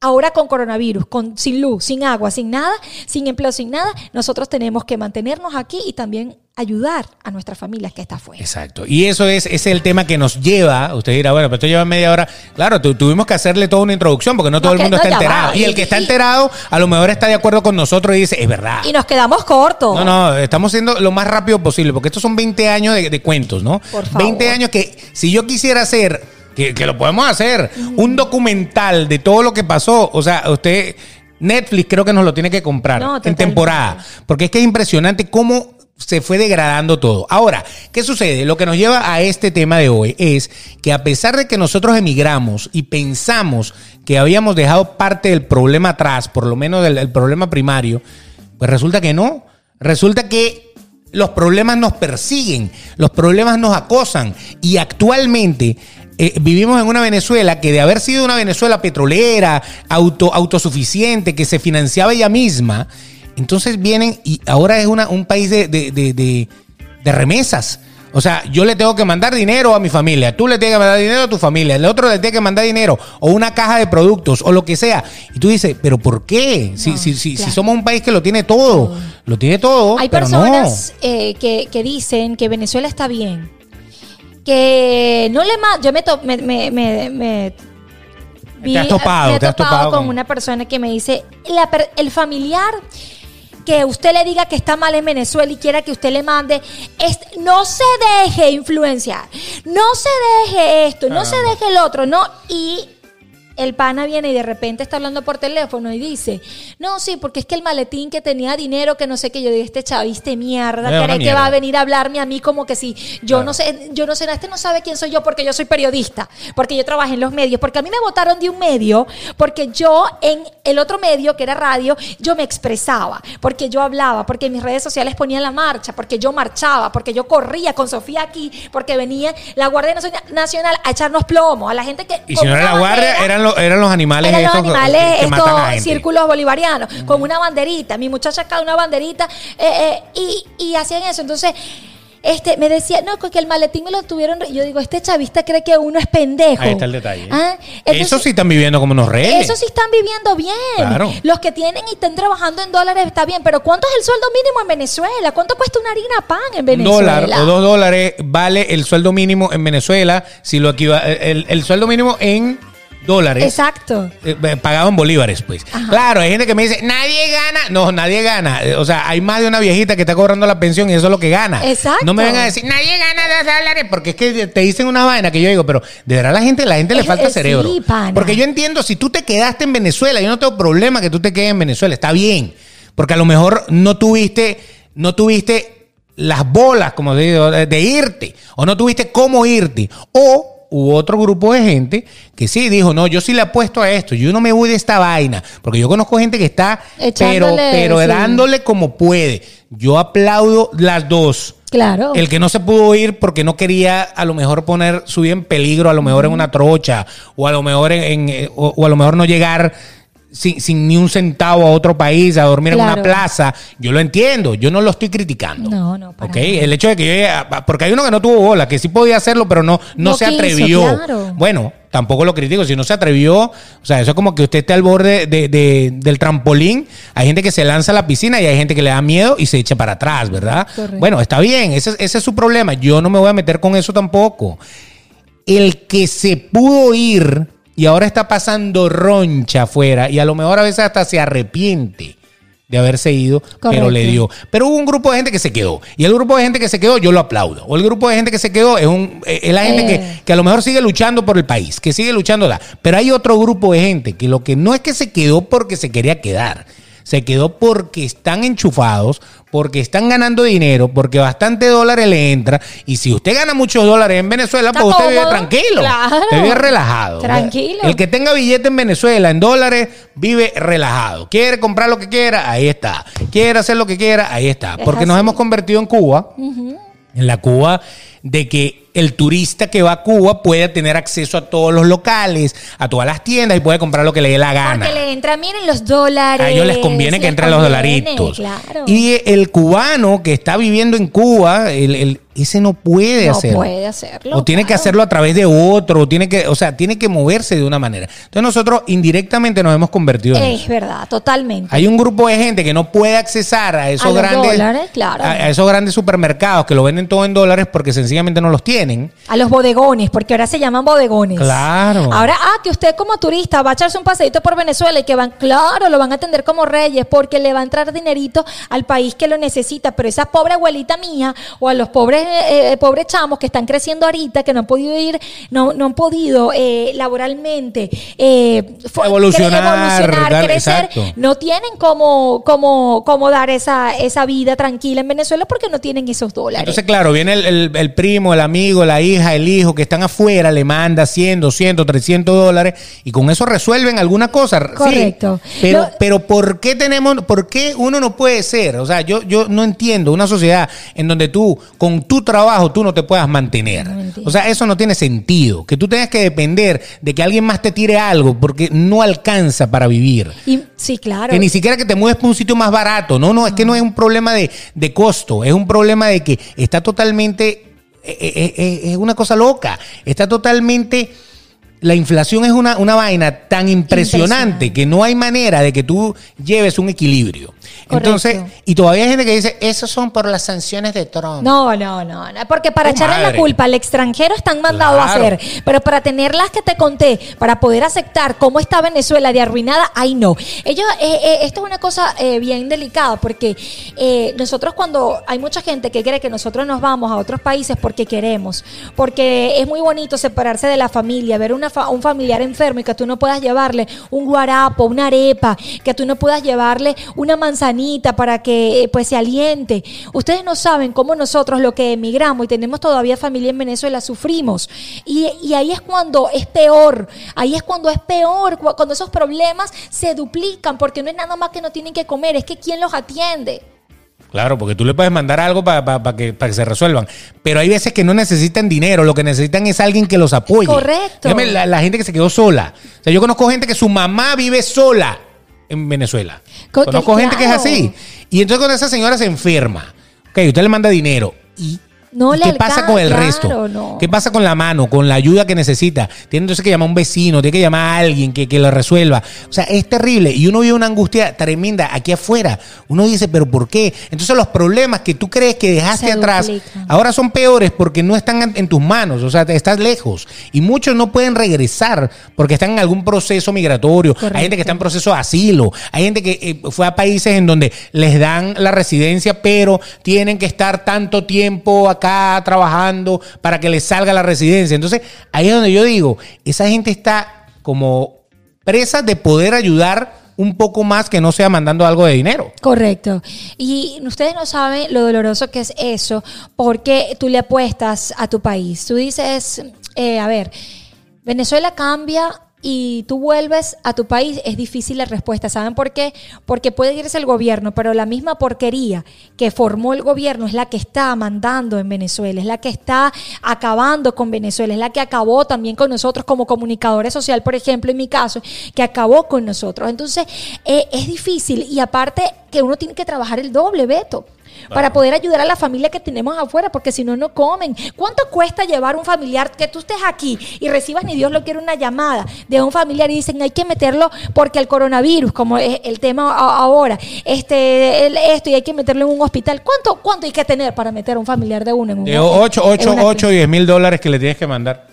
ahora con coronavirus, con, sin luz, sin agua, sin nada, sin empleo, sin nada, nosotros tenemos que mantenernos aquí y también ayudar a nuestras familias que está afuera. Exacto. Y eso es, ese es el tema que nos lleva, usted dirá, bueno, pero esto lleva media hora. Claro, tu- tuvimos que hacerle toda una introducción porque no todo el que- mundo no, está enterado. va. Y el que está enterado, a lo mejor está de acuerdo con nosotros y dice, es verdad. Y nos quedamos cortos. No, no, estamos siendo lo más rápido posible, porque estos son 20 años de, de cuentos, ¿no? Por favor. 20 años que si yo quisiera hacer, que, que lo podemos hacer, un documental de todo lo que pasó, o sea, usted, Netflix creo que nos lo tiene que comprar No, en temporada, porque es que es impresionante cómo se fue degradando todo. Ahora, ¿qué sucede? Lo que nos lleva a este tema de hoy es que a pesar de que nosotros emigramos y pensamos que habíamos dejado parte del problema atrás, por lo menos del, del problema primario, pues resulta que no. Resulta que los problemas nos persiguen, los problemas nos acosan y actualmente eh, vivimos en una Venezuela que de haber sido una Venezuela petrolera, auto, autosuficiente, que se financiaba ella misma, entonces vienen y ahora es una, un país de, de- de- de- remesas. O sea, yo le tengo que mandar dinero a mi familia, tú le tienes que mandar dinero a tu familia, el otro le tiene que mandar dinero, o una caja de productos, o lo que sea. Y tú dices, ¿pero por qué? Si, No, si, si, si somos un país que lo tiene todo, lo tiene todo. Hay pero personas eh, que, que dicen que Venezuela está bien. Que no le ma- Yo me, to- me, me, me- me Te has topado, me he te has topado con con- una persona que me dice, la el familiar que usted le diga que está mal en Venezuela y quiera que usted le mande, es- no se deje influenciar, no se deje esto, no se deje el otro, no, y el pana viene y de repente está hablando por teléfono y dice, no, sí, porque es que el maletín que tenía dinero, que no sé qué, yo digo, este chaviste mierda, cree que va a venir a hablarme a mí como que si yo Claro. no sé, yo no sé, este no sabe quién soy yo porque yo soy periodista, porque yo trabajé en los medios, porque a mí me votaron de un medio, porque yo en el otro medio, que era radio, yo me expresaba, porque yo hablaba, porque en mis redes sociales ponía la marcha, porque yo marchaba, porque yo corría con Sofía aquí, porque venía la Guardia Nacio- Nacional a echarnos plomo, a la gente que... Y si no era la guardia, eran, los eran los animales eran los estos animales, que estos círculos bolivarianos, con una banderita. Mi muchacha acá una banderita eh, eh, y, y hacían eso. Entonces, este, me decía, no, que el maletín me lo tuvieron. re-". Yo digo, este chavista cree que uno es pendejo. Ahí está el detalle. Ah, entonces, Eso sí están viviendo como unos reyes. Eso sí están viviendo bien. Claro. Los que tienen y están trabajando en dólares está bien, pero ¿cuánto es el sueldo mínimo en Venezuela? ¿Cuánto cuesta una harina pan en Venezuela? dólar o dos dólares vale el sueldo mínimo en Venezuela. Si lo equiva- el, el sueldo mínimo en dólares. Exacto. eh, pagado en bolívares, pues. Ajá. Claro, hay gente que me dice, nadie gana. No, nadie gana. Eh, O sea, hay más de una viejita que está cobrando la pensión y eso es lo que gana. Exacto. No me vengan a decir, nadie gana dos dólares, porque es que te dicen una vaina que yo digo, pero de verdad la gente, la gente le Es- falta es- cerebro. sí, pana. Porque yo entiendo, si tú te quedaste en Venezuela, yo no tengo problema que tú te quedes en Venezuela, está bien. Porque a lo mejor no tuviste, no tuviste las bolas, como digo, de irte, o no tuviste cómo irte, o hubo otro grupo de gente que sí dijo, no, yo sí le apuesto a esto, yo no me voy de esta vaina, porque yo conozco gente que está, pero, Echándole, pero sí. dándole como puede. Yo aplaudo las dos. Claro. El que no se pudo ir porque no quería a lo mejor poner su vida en peligro, a lo mejor en una trocha, o a lo mejor en, en- o, o a lo mejor no llegar sin, sin ni un centavo a otro país, a dormir en una plaza. Yo lo entiendo, yo no lo estoy criticando. No, no, para ¿Ok? nada. El hecho de que yo llegue a- porque hay uno que no tuvo bola, que sí podía hacerlo, pero no, no, No se quiso, atrevió. claro. Bueno, tampoco lo critico. Si no se atrevió, o sea, eso es como que usted esté al borde de- de- del trampolín. Hay gente que se lanza a la piscina y hay gente que le da miedo y se echa para atrás, ¿verdad? Correcto. Bueno, está bien, ese, ese es su problema. Yo no me voy a meter con eso tampoco. El que se pudo ir y ahora está pasando roncha afuera y a lo mejor a veces hasta se arrepiente de haberse ido, pero le dio. Pero hubo un grupo de gente que se quedó. Y el grupo de gente que se quedó, yo lo aplaudo. O el grupo de gente que se quedó es, un, eh, es la gente Eh. que, que a lo mejor sigue luchando por el país, que sigue luchando. la- Pero hay otro grupo de gente que lo que no es que se quedó porque se quería quedar. Se quedó porque están enchufados, porque están ganando dinero, porque bastante dólares le entra. Y si usted gana muchos dólares en Venezuela, Está pues usted vive tranquilo. Claro. Usted vive relajado. Tranquilo. El que tenga billete en Venezuela, en dólares, vive relajado. Quiere comprar lo que quiera, ahí está. Quiere hacer lo que quiera, ahí está. Es Porque nos hemos convertido en Cuba, en la Cuba de que el turista que va a Cuba puede tener acceso a todos los locales, a todas las tiendas y puede comprar lo que le dé la gana. Porque le entra, miren los dólares. A ellos les conviene que les entren los dolaritos. Claro. Y el cubano que está viviendo en Cuba, el- el- ese no puede No hacerlo. puede hacerlo, O tiene que hacerlo a través de otro, o tiene que, o sea, tiene que moverse de una manera. Entonces nosotros indirectamente nos hemos convertido en eso. Es verdad, totalmente. Hay un grupo de gente que no puede accesar a esos A grandes dólares, claro. a, a esos grandes supermercados que lo venden todo en dólares porque sencillamente no los tienen. A los bodegones, porque ahora se llaman bodegones. Claro. Ahora, ah, que usted como turista va a echarse un paseíto por Venezuela y que van, claro, lo van a atender como reyes porque le va a entrar dinerito al país que lo necesita. Pero esa pobre abuelita mía o a los pobres, eh, eh, pobres chamos que están creciendo ahorita, que no han podido ir, no, no han podido eh, laboralmente eh, Evolucionar, cre- evolucionar, dar- crecer, exacto. no tienen cómo, cómo, cómo dar esa, esa vida tranquila en Venezuela porque no tienen esos dólares. Entonces, claro, viene el, el- el primo, el amigo, la hija, el hijo que están afuera, le manda 100, 200, 300 dólares y con eso resuelven alguna cosa. Sí, Correcto. pero, pero ¿por qué tenemos, por qué uno no puede ser? O sea, yo, yo no entiendo una sociedad en donde tú, con tu trabajo, tú no te puedas mantener. No o sea, eso no tiene sentido. Que tú tengas que depender de que alguien más te tire algo porque no alcanza para vivir. Y, sí, claro. Que ni siquiera que te mueves para un sitio más barato. No, no, es que no es un problema de, de costo. Es un problema de que está totalmente. Eh, eh, eh, Es una cosa loca. Está totalmente. La inflación es una, una vaina tan impresionante, Impresionante. que no hay manera de que tú lleves un equilibrio. Entonces, y todavía hay gente que dice, esos son por las sanciones de Trump. No, no, no, no, porque para Tu echarle la culpa al extranjero están mandados Claro. a hacer, pero para tener las que te conté, para poder aceptar cómo está Venezuela de arruinada, ay no. Ellos, eh, eh, esto es una cosa eh, bien delicada, porque eh, nosotros cuando hay mucha gente que cree que nosotros nos vamos a otros países porque queremos, porque es muy bonito separarse de la familia, ver una fa- un familiar enfermo y que tú no puedas llevarle un guarapo, una arepa, que tú no puedas llevarle una manzanita para que eh, pues se aliente. Ustedes no saben cómo nosotros lo que emigramos y tenemos todavía familia en Venezuela sufrimos. Y, y ahí es cuando es peor, ahí es cuando es peor, cu- cuando esos problemas se duplican, porque no es nada más que no tienen que comer, es que quién los atiende. Claro, porque tú le puedes mandar algo para que, que se resuelvan. Pero hay veces que no necesitan dinero, lo que necesitan es alguien que los apoye. Correcto. Dígame, La, la gente que se quedó sola. O sea, yo conozco gente que su mamá vive sola en Venezuela. Co- conozco que gente que es así. Y entonces cuando esa señora se enferma, ok, usted le manda dinero. ¿Y No ¿y le qué pasa con el resto? no. ¿Qué pasa con la mano, con la ayuda que necesita? Tiene entonces que llamar a un vecino, tiene que llamar a alguien que, que lo resuelva. O sea, es terrible. Y uno vive una angustia tremenda aquí afuera. Uno dice, ¿pero por qué? Entonces los problemas que tú crees que dejaste Se atrás duplican. ahora son peores porque no están en- tus manos. O sea, estás lejos. Y muchos no pueden regresar porque están en algún proceso migratorio. Correcto. Hay gente que está en proceso de asilo. Hay gente que eh, fue a países en donde les dan la residencia, pero tienen que estar tanto tiempo acá trabajando para que les salga la residencia. Entonces, ahí es donde yo digo, esa gente está como presa de poder ayudar un poco más que no sea mandando algo de dinero. Correcto. Y ustedes no saben lo doloroso que es eso, porque tú le apuestas a tu país. Tú dices, eh, a ver, Venezuela cambia y tú vuelves a tu país, es difícil la respuesta. ¿Saben por qué? Porque puede irse el gobierno, pero la misma porquería que formó el gobierno es la que está mandando en Venezuela, es la que está acabando con Venezuela, es la que acabó también con nosotros como comunicadores social, por ejemplo, en mi caso, que acabó con nosotros. Entonces, eh, es difícil y aparte que uno tiene que trabajar el doble, Beto. Para poder ayudar a la familia que tenemos afuera, porque si no, no comen. ¿Cuánto cuesta llevar un familiar que tú estés aquí y recibas, ni Dios lo quiere, una llamada de un familiar y dicen hay que meterlo porque el coronavirus, como es el tema ahora, este, el- esto y hay que meterlo en un hospital? ¿Cuánto, ¿Cuánto hay que tener para meter a un familiar de uno en un De en 8, 8, una 8, 10 mil dólares que le tienes que mandar.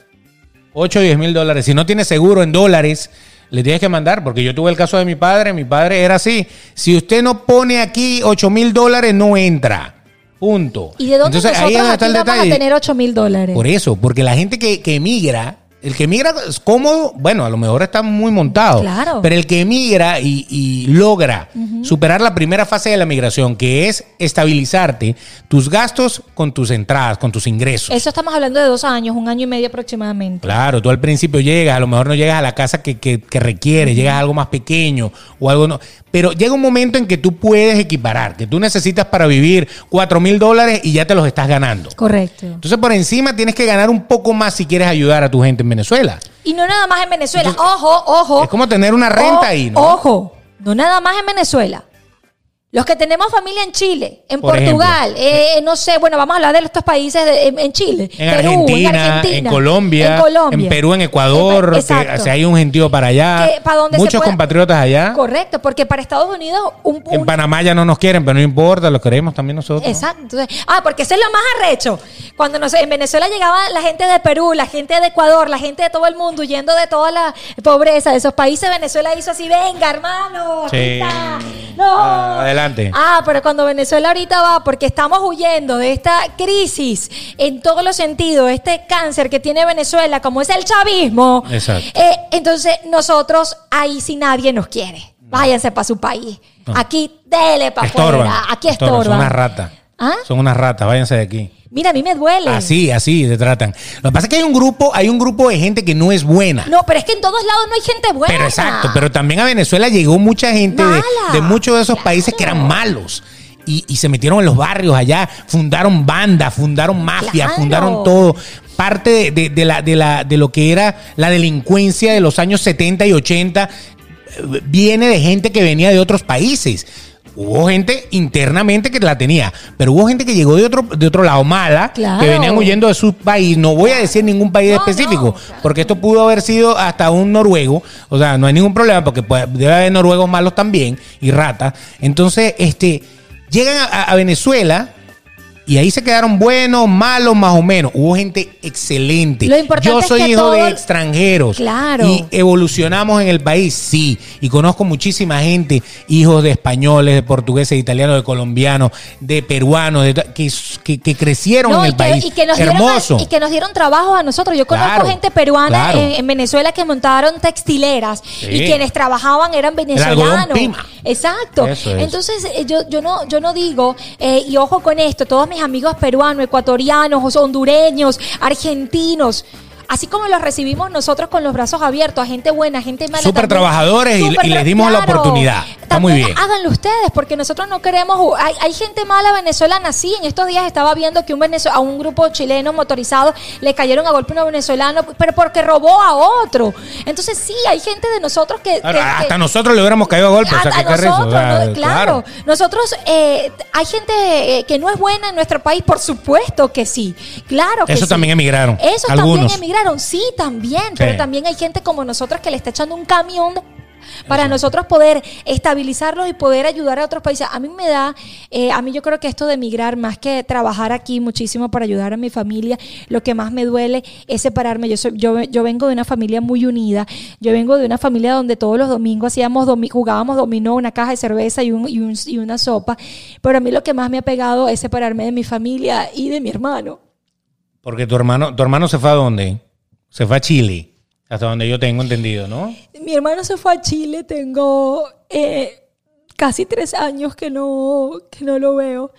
8, 10 mil dólares. Si no tienes seguro en dólares, le tienes que mandar. Porque yo tuve el caso de mi padre. Mi padre era así. Si usted no pone aquí 8 mil dólares, no entra. Punto. ¿Y de dónde Entonces, ahí es nosotros donde está el vamos a detalle. tener 8 mil dólares? Por eso, porque la gente que, que emigra, el que emigra es cómodo, bueno, a lo mejor está muy montado. Claro. Pero el que emigra y, y logra superar la primera fase de la migración, que es estabilizarte tus gastos con tus entradas, con tus ingresos. Eso estamos hablando de dos años, un año y medio aproximadamente. Claro, tú al principio llegas, a lo mejor no llegas a la casa que, que, que requiere, llegas a algo más pequeño o algo no. Pero llega un momento en que tú puedes equiparar, que tú necesitas para vivir 4 mil dólares y ya te los estás ganando. Correcto. Entonces por encima tienes que ganar un poco más si quieres ayudar a tu gente en Venezuela. Y no nada más en Venezuela. Entonces, ojo, ojo. Es como tener una renta O- ahí, ¿no? Ojo, no nada más en Venezuela. Los que tenemos familia en Chile, en Por Portugal, eh, no sé, bueno, vamos a hablar de estos países de- en, en Chile, En Perú, Argentina, en, Argentina, Colombia, en Colombia, en Perú, en Ecuador, Eh, que, o sea, hay un gentío para allá, Que para muchos compatriotas allá. Correcto, porque para Estados Unidos un, un- En Panamá ya no nos quieren, pero no importa, los queremos también nosotros. Exacto. Ah, porque eso es lo más arrecho. Cuando nos, en Venezuela llegaba la gente de Perú, la gente de Ecuador, la gente de todo el mundo huyendo de toda la pobreza de esos países, Venezuela hizo así, venga, hermano, aquí Sí. está. No. Ah, adelante. Ah, pero cuando Venezuela ahorita va, porque estamos huyendo de esta crisis en todos los sentidos, este cáncer que tiene Venezuela, como es el chavismo, Exacto. eh, entonces nosotros ahí si nadie nos quiere. Váyanse para su país. No. Aquí dele para afuera. Aquí estorban. Son unas ratas. ¿Ah? Son unas ratas, váyanse de aquí. Mira, a mí me duele. Así, así te tratan. Lo que pasa es que hay un grupo, hay un grupo de gente que no es buena. No, pero es que en todos lados no hay gente buena. Pero exacto, pero también a Venezuela llegó mucha gente de, de muchos de esos Claro. países que eran malos. Y, y se metieron en los barrios allá, fundaron bandas, fundaron mafias, Claro. fundaron todo. Parte de, de- de la, de, la, de lo que era la delincuencia de los años 70 y 80 eh, viene de gente que venía de otros países. Hubo gente internamente que la tenía, pero hubo gente que llegó de otro, de otro lado mala, Claro. que venían huyendo de su país. No voy a decir ningún país No, específico, no, claro. porque esto pudo haber sido hasta un noruego. O sea, no hay ningún problema, porque puede- debe haber noruegos malos también y ratas. Entonces, este, llegan a, a Venezuela. Y ahí se quedaron buenos, malos, más o menos. Hubo gente excelente. Lo importante Yo es soy que hijo de extranjeros. Claro. Y evolucionamos en el país, sí. Y conozco muchísima gente, hijos de españoles, de portugueses, de italianos, de colombianos, de peruanos, de, que, que, que crecieron No, en y el que, país. y que nos Hermoso. Dieron, y que nos dieron trabajo a nosotros. Yo conozco Claro, gente peruana claro. en, en Venezuela que montaron textileras Sí. y quienes trabajaban eran venezolanos. Exacto. Eso es. Entonces eh, yo, yo no yo no digo eh, y ojo con esto, todos mis amigos peruanos, ecuatorianos, hondureños, argentinos. Así como los recibimos nosotros con los brazos abiertos, a gente buena, gente mala. Súper trabajadores y- les dimos la oportunidad. Está muy bien. Háganlo ustedes, porque nosotros no queremos. Hay, hay gente mala venezolana, sí. En estos días estaba viendo que un venezol- a un grupo chileno motorizado le cayeron a golpe a un venezolano, pero porque robó a otro. Entonces, sí, hay gente de nosotros que. Hasta que- nosotros le hubiéramos caído a golpe. o sea, hasta o nosotros, sea, ¿no? claro. Nosotros, eh, hay gente eh, que no es buena en nuestro país, por supuesto que sí. Claro que Eso sí. también emigraron, Esos algunos. también emigraron, sí, también. Pero también hay gente como nosotros que le está echando un camión para nosotros poder estabilizarlos y poder ayudar a otros países. A mí me da, eh, a mí yo creo que esto de emigrar, más que trabajar aquí muchísimo para ayudar a mi familia, lo que más me duele es separarme. Yo, soy, yo, yo vengo de una familia muy unida, yo vengo de una familia donde todos los domingos hacíamos domi- jugábamos dominó, una caja de cerveza y, un, y, un- y una sopa, pero a mí lo que más me ha pegado es separarme de mi familia y de mi hermano. Porque tu hermano, tu hermano se fue a dónde? Se fue a Chile. Hasta donde yo tengo entendido, ¿no? Mi hermano se fue a Chile, tengo eh, casi tres años que no, que no lo veo.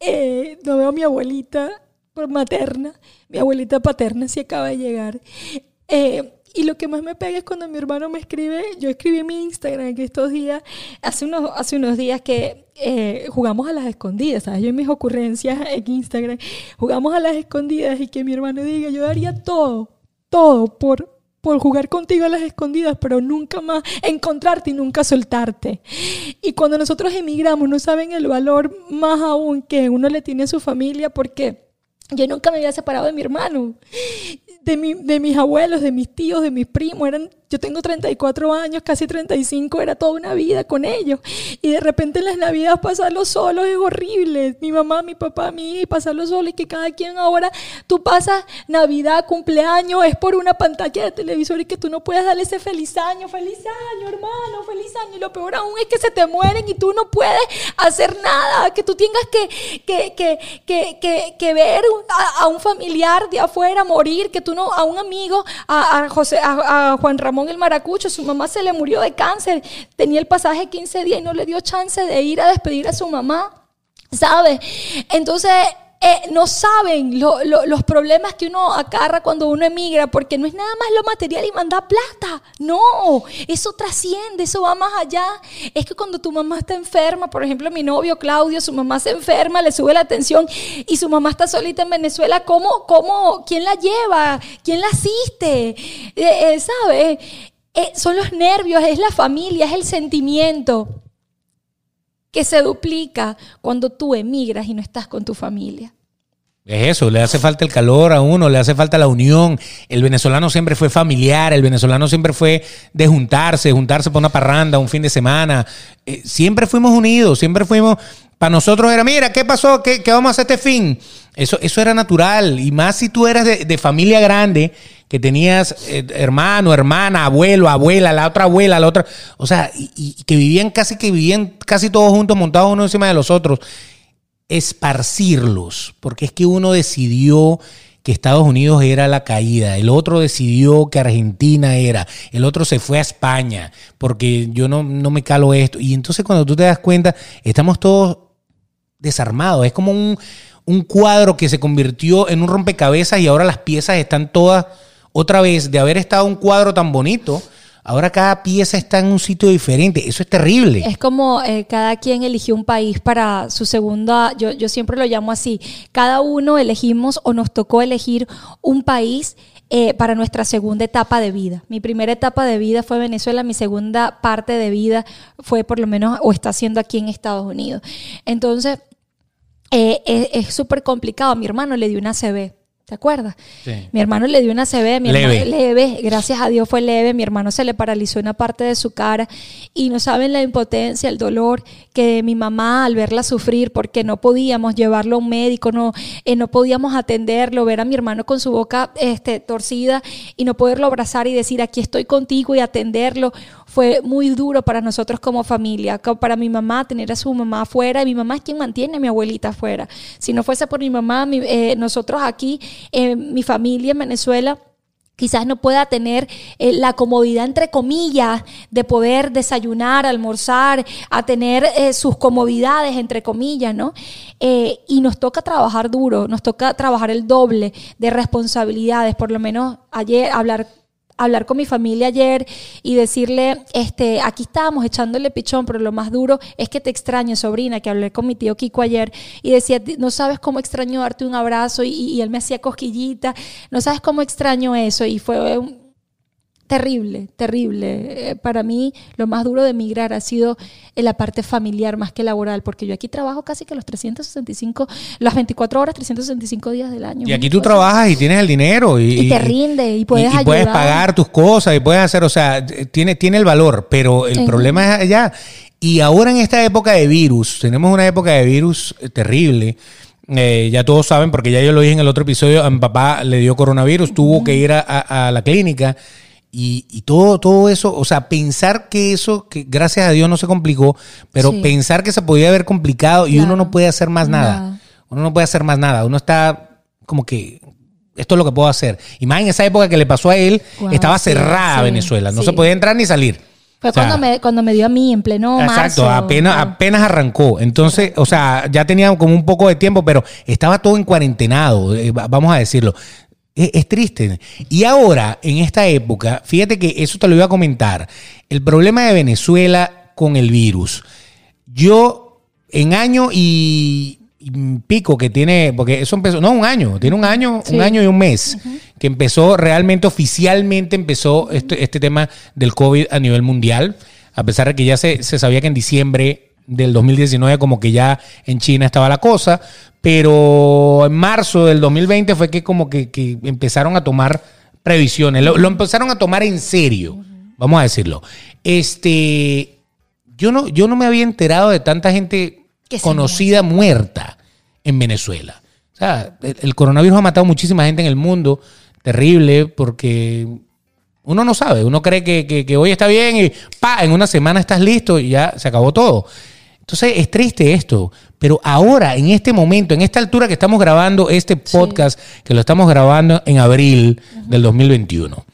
Eh, no veo a mi abuelita materna, mi abuelita paterna sí acaba de llegar. Eh, y lo que más me pega es cuando mi hermano me escribe, yo escribí en mi Instagram que estos días, hace unos, hace unos días que eh, jugamos a las escondidas, ¿sabes? Yo en mis ocurrencias en Instagram, jugamos a las escondidas y que mi hermano diga, yo daría todo, todo por, por jugar contigo a las escondidas, pero nunca más encontrarte y nunca soltarte. Y cuando nosotros emigramos, no saben el valor más aún que uno le tiene a su familia porque yo nunca me había separado de mi hermano, de, mi- de mis abuelos, de mis tíos, de mis primos. Eran, yo tengo 34 años, casi 35, era toda una vida con ellos. Y de repente en las navidades pasarlo solo es horrible. Mi mamá, mi papá, mi hija, pasarlo solo y que cada quien ahora, tú pasas Navidad, cumpleaños, es por una pantalla de televisor y que tú no puedes darle ese feliz año, feliz año, hermano, feliz año. Y lo peor aún es que se te mueren y tú no puedes hacer nada, que tú tengas que, que, que, que, que, ver a, un familiar de afuera morir, que tú no, a un amigo, a, José, a Juan Ramón el Maracucho, su mamá se le murió de cáncer, tenía el pasaje 15 días y no le dio chance de ir a despedir a su mamá. ¿Sabes? Entonces, eh, no saben lo- lo- los problemas que uno acarra cuando uno emigra, porque no es nada más lo material y mandar plata. No, eso trasciende, eso va más allá. Es que cuando tu mamá está enferma, por ejemplo, mi novio Claudio, su mamá se enferma, le sube la tensión y su mamá está solita en Venezuela, ¿cómo, cómo, quién la lleva? ¿Quién la asiste? Eh, eh, ¿Sabes? Eh, son los nervios, es la familia, es el sentimiento. Que se duplica cuando tú emigras y no estás con tu familia. Es eso, le hace falta el calor a uno, le hace falta la unión. El venezolano siempre fue familiar, el venezolano siempre fue de juntarse, juntarse por una parranda, un fin de semana. Eh, siempre fuimos unidos, siempre fuimos. Para nosotros era, mira, ¿qué pasó? ¿Qué, qué vamos a hacer este fin? Eso, eso era natural. Y más si tú eras de, de familia grande, que tenías eh, hermano, hermana, abuelo, abuela, la otra abuela, la otra. O sea, y, que vivían casi que vivían casi todos juntos, montados uno encima de los otros esparcirlos, porque es que uno decidió que Estados Unidos era la caída, el otro decidió que Argentina era, el otro se fue a España, porque yo no, no me calo esto. Y entonces cuando tú te das cuenta, estamos todos desarmados, es como un, un cuadro que se convirtió en un rompecabezas y ahora las piezas están todas otra vez de haber estado un cuadro tan bonito Ahora cada pieza está en un sitio diferente. Eso es terrible. Es como eh, cada quien eligió un país para su segunda, yo, yo siempre lo llamo así, cada uno elegimos o nos tocó elegir un país eh, para nuestra segunda etapa de vida. Mi primera etapa de vida fue Venezuela, mi segunda parte de vida fue por lo menos o está siendo aquí en Estados Unidos. Entonces, eh, es súper complicado. A mi hermano le dio una CB ¿Te acuerdas? Sí. Mi hermano le dio una CB, mi leve. hermano leve, gracias a Dios fue leve, mi hermano se le paralizó una parte de su cara y no saben la impotencia, el dolor que mi mamá al verla sufrir porque no podíamos llevarlo a un médico, no, eh, no podíamos atenderlo, ver a mi hermano con su boca este, torcida y no poderlo abrazar y decir aquí estoy contigo y atenderlo fue muy duro para nosotros como familia, para mi mamá tener a su mamá afuera, y mi mamá es quien mantiene a mi abuelita afuera. Si no fuese por mi mamá, eh, nosotros aquí, eh, mi familia en Venezuela, quizás no pueda tener eh, la comodidad, entre comillas, de poder desayunar, almorzar, a tener eh, sus comodidades, entre comillas, ¿no? Y nos toca trabajar duro, nos toca trabajar el doble de responsabilidades, por lo menos ayer hablar hablar con mi familia ayer y decirle, este, aquí estábamos echándole pichón, pero lo más duro es que te extraño, sobrina, que hablé con mi tío Kiko ayer y decía, no sabes cómo extraño darte un abrazo y, y él me hacía cosquillita, no sabes cómo extraño eso y fue un, terrible, terrible. Eh, para mí lo más duro de emigrar ha sido en la parte familiar más que laboral, porque yo aquí trabajo casi que los 365, las 24 horas, 365 días del año. Y aquí tú trabajas y tienes el dinero y, y te rinde y puedes y, puedes pagar tus cosas y puedes hacer, o sea, tiene, tiene el valor, pero el problema es allá. Y ahora en esta época de virus, tenemos una época de virus eh, terrible. Eh, ya todos saben, porque ya yo lo dije en el otro episodio, a mi papá le dio coronavirus, tuvo que ir a, a, a la clínica y, y, todo, todo eso, o sea, pensar que eso, que gracias a Dios no se complicó, pero sí. pensar que se podía haber complicado y claro. uno no puede hacer más nada. nada. Uno no puede hacer más nada. Uno está como que esto es lo que puedo hacer. Y más en esa época que le pasó a él, wow, estaba cerrada sí, Venezuela. No se podía entrar ni salir. Fue o sea, cuando, me, cuando me dio a mí en pleno exacto, marzo. apenas, apenas arrancó. Entonces, o sea, ya tenía como un poco de tiempo, pero estaba todo en cuarentenado, eh, vamos a decirlo. Es, es, triste. Y ahora, en esta época, fíjate que eso te lo iba a comentar. El problema de Venezuela con el virus. Yo, en año y, y pico que tiene, porque eso empezó, no, un año, tiene un año, sí. un año y un mes, uh -huh. que empezó realmente, oficialmente empezó este, este tema del COVID a nivel mundial, a pesar de que ya se, se sabía que en diciembre del 2019 como que ya en China estaba la cosa, pero en marzo del 2020 fue que como que, que empezaron a tomar previsiones, lo, lo, empezaron a tomar en serio, uh -huh. vamos a decirlo. Este, yo no, yo no me había enterado de tanta gente conocida muerta en Venezuela. O sea, el, el coronavirus ha matado muchísima gente en el mundo, terrible, porque uno no sabe, uno cree que, que, que, hoy está bien y pa, en una semana estás listo y ya se acabó todo. Entonces es triste esto, pero ahora, en este momento, en esta altura que estamos grabando este podcast, sí. que lo estamos grabando en abril uh -huh. del 2021,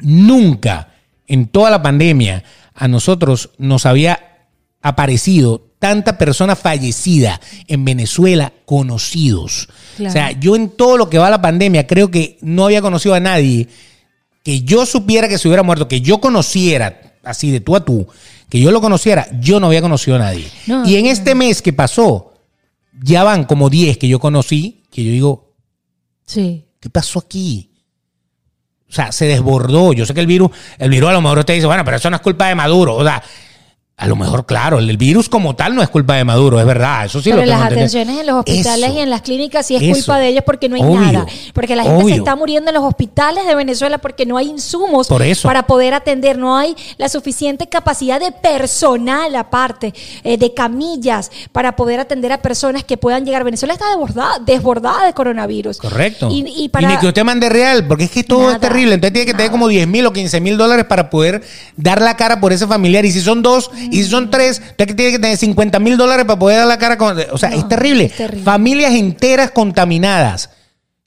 nunca en toda la pandemia a nosotros nos había aparecido tanta persona fallecida en Venezuela conocidos. Claro. O sea, yo en todo lo que va a la pandemia creo que no había conocido a nadie que yo supiera que se hubiera muerto, que yo conociera así de tú a tú, que yo lo conociera, yo no había conocido a nadie. No, y en este mes que pasó, ya van como 10 que yo conocí, que yo digo, sí. ¿qué pasó aquí? O sea, se desbordó. Yo sé que el virus, el virus a lo mejor usted dice, bueno, pero eso no es culpa de Maduro. O sea, A lo mejor, claro, el virus como tal no es culpa de Maduro, es verdad, eso sí Pero lo las atenciones en los hospitales Eso. y en las clínicas sí es Eso. culpa de ellos porque no hay Obvio. nada. Porque la gente se está muriendo en los hospitales de Venezuela porque no hay insumos Por eso. para poder atender. No hay la suficiente capacidad de personal aparte, eh, de camillas para poder atender a personas que puedan llegar. Venezuela está desbordada, desbordada de coronavirus. Correcto. Y, y para... ni que usted mande real, porque es que todo es terrible. Entonces tiene que tener como 10 mil o 15 mil dólares para poder dar la cara por ese familiar. Y si son dos, y si son tres, usted tiene que tener 50 mil dólares para poder dar la cara con. O sea, No, es terrible. es terrible. Familias enteras contaminadas.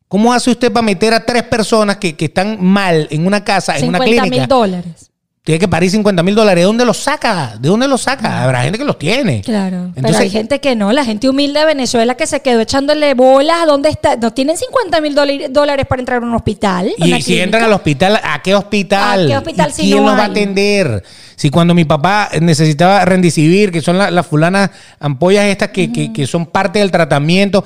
¿Cómo hace usted para meter a tres personas que, que están mal en una casa, en una 50 clínica? mil dólares. Tiene que parir 50 mil dólares. ¿De dónde los saca? ¿De dónde los saca? Habrá gente que los tiene. Claro, pero Entonces, hay gente que no, la gente humilde de Venezuela que se quedó echándole bolas, ¿dónde está? No tienen 50 mil dólares para entrar a un hospital. Y si clínica. entran al hospital, ¿a qué hospital? ¿A qué hospital ¿Y si quién no los va a atender? Si cuando mi papá necesitaba rendicivir, que son la- las fulanas ampollas estas que, que- que son parte del tratamiento,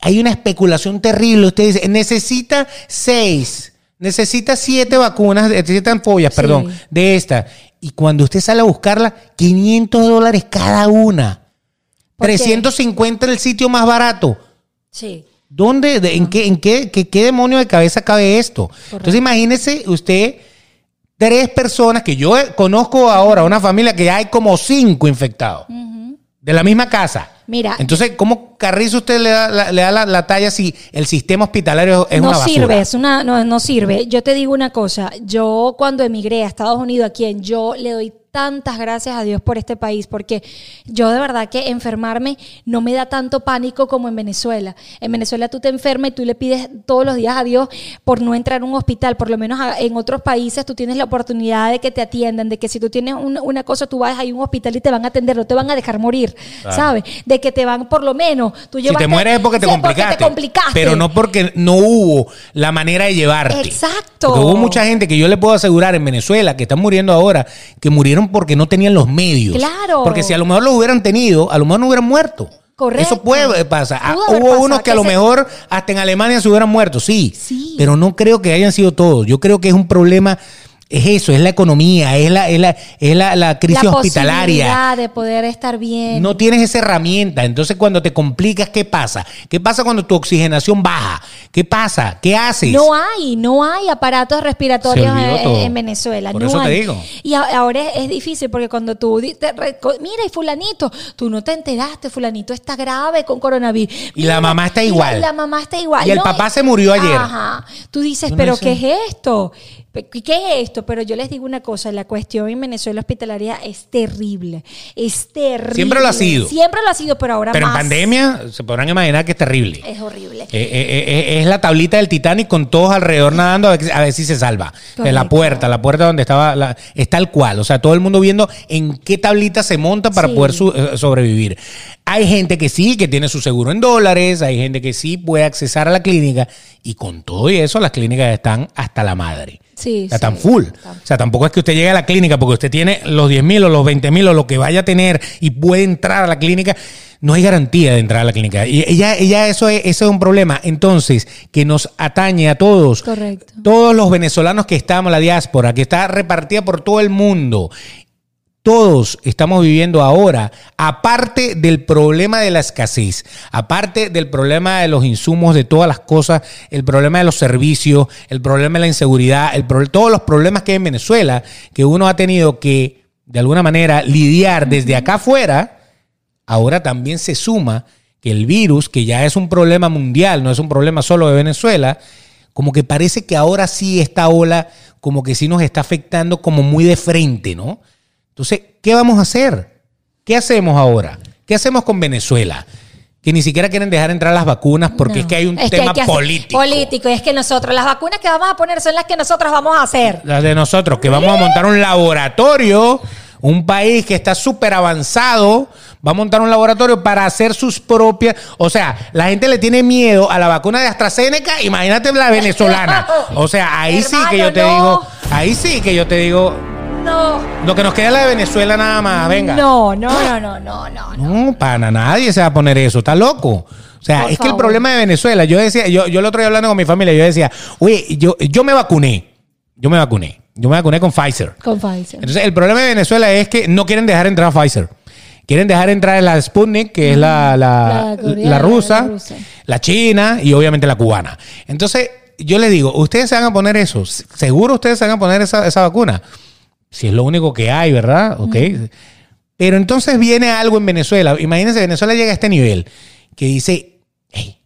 hay una especulación terrible. Usted dice, necesita seis, necesita siete vacunas, eh, siete ampollas, Sí. perdón, de esta. Y cuando usted sale a buscarla, 500 dólares cada una. ¿Por qué? 350 en el sitio más barato. Sí. ¿Dónde, de- en, qué, en qué, qué, qué demonio de cabeza cabe esto? Entonces imagínese usted tres personas que yo conozco ahora, una familia que ya hay como cinco infectados de la misma casa. Mira. Entonces, ¿cómo carrizo usted le da, la, le da la, la talla si el sistema hospitalario es no una basura? sirve, es una, no, no sirve. Yo te digo una cosa, yo cuando emigré a Estados Unidos, a quien yo le doy tantas gracias a Dios por este país, porque yo de verdad que enfermarme no me da tanto pánico como en Venezuela. En Venezuela tú te enfermas y tú le pides todos los días a Dios por no entrar a un hospital. Por lo menos en otros países tú tienes la oportunidad de que te atiendan, de que si tú tienes una, una cosa, tú vas a un hospital y te van a atender, no te van a dejar morir, ¿sabes? De que te van por lo menos. Tú Si llevaste- te mueres es porque te, Sí, complicaste, complicaste. Pero no porque no hubo la manera de llevarte. Exacto. Porque hubo mucha gente que yo le puedo asegurar en Venezuela que están muriendo ahora, que murieron porque no tenían los medios. Claro. Porque si a lo mejor los hubieran tenido, a lo mejor no hubieran muerto. Correcto. Eso puede pasar. Ah, Hubo pasado, unos que a lo se- mejor hasta en Alemania se hubieran muerto, sí. Sí. Pero no creo que hayan sido todos. Yo creo que es un problema, es eso, es la economía, es la, es la, es la, la crisis la hospitalaria. posibilidad de poder estar bien. No tienes esa herramienta. Entonces, cuando te complicas, ¿qué pasa? ¿Qué pasa cuando tu oxigenación baja? ¿Qué pasa? ¿Qué haces? No hay, no hay aparatos respiratorios en, Venezuela. Por no eso te hay. digo. Y ahora es, es difícil porque cuando tú te mira, y fulanito, tú no te enteraste, fulanito está grave con coronavirus. Y la mamá está y la- igual. La, mamá está igual. Y el papá se murió ayer. Ajá. Tú dices, no pero ¿qué es esto? ¿Qué es esto? Pero yo les digo una cosa, la cuestión en Venezuela hospitalaria es terrible. Es terrible. Siempre lo ha sido. Siempre lo ha sido, pero ahora Pero en más. pandemia se podrán imaginar que es terrible. Es horrible. Eh, eh, eh, es la tablita del Titanic con todos alrededor nadando a ver, a ver si se salva. De la Correcto. puerta, la puerta donde estaba, la, es tal cual. O sea, todo el mundo viendo en qué tablita se monta para Sí. poder su- sobrevivir. Hay gente que sí, que tiene su seguro en dólares, hay gente que sí puede accesar a la clínica y con todo y eso las clínicas están hasta la madre. Sí, O sea, sí. están full. O sea, tampoco es que usted llegue a la clínica porque usted tiene los 10 mil o los 20 mil o lo que vaya a tener y puede entrar a la clínica. No hay garantía de entrar a la clínica. Y ya, ya eso, es, eso es un problema. Entonces, que nos atañe a todos. Correcto. Todos los venezolanos que estamos, la diáspora, que está repartida por todo el mundo. Todos estamos viviendo ahora, aparte del problema de la escasez, aparte del problema de los insumos, de todas las cosas, el problema de los servicios, el problema de la inseguridad, el pro- todos los problemas que hay en Venezuela, que uno ha tenido que, de alguna manera, lidiar desde acá afuera, ahora también se suma que el virus, que ya es un problema mundial, no es un problema solo de Venezuela, como que parece que ahora sí esta ola, como que sí nos está afectando como muy de frente, ¿no? Entonces, ¿qué vamos a hacer? ¿Qué hacemos ahora? ¿Qué hacemos con Venezuela? Que ni siquiera quieren dejar entrar las vacunas porque No. es que hay un tema hay político. Político, y es que nosotros, las vacunas que vamos a poner son las que nosotros vamos a hacer. Las de nosotros, que vamos a montar un laboratorio, un país que está súper avanzado, va a montar un laboratorio para hacer sus propias. O sea, la gente le tiene miedo a la vacuna de AstraZeneca, imagínate la venezolana. O sea, ahí sí que yo te digo, ahí sí que yo te digo, No. lo que nos queda es la de Venezuela nada más, venga. No, no, no, no, no, no. no. Para nadie se va a poner eso, está loco. O sea, Por es que el favor. problema de Venezuela, yo decía, yo, yo el otro día hablando con mi familia, yo decía, oye, yo, yo me vacuné, yo me vacuné. Yo me vacuné con Pfizer. Con Pfizer. Entonces, el problema de Venezuela es que no quieren dejar entrar a Pfizer. Quieren dejar entrar la Sputnik, que es la, la, La coreana, la rusa, la rusa. la china y obviamente la cubana. Entonces, yo les digo, ustedes se van a poner eso. Seguro ustedes se van a poner esa, esa vacuna. Si es lo único que hay, ¿verdad? Ok. Pero entonces viene algo en Venezuela. Imagínense, Venezuela llega a este nivel que dice, hey,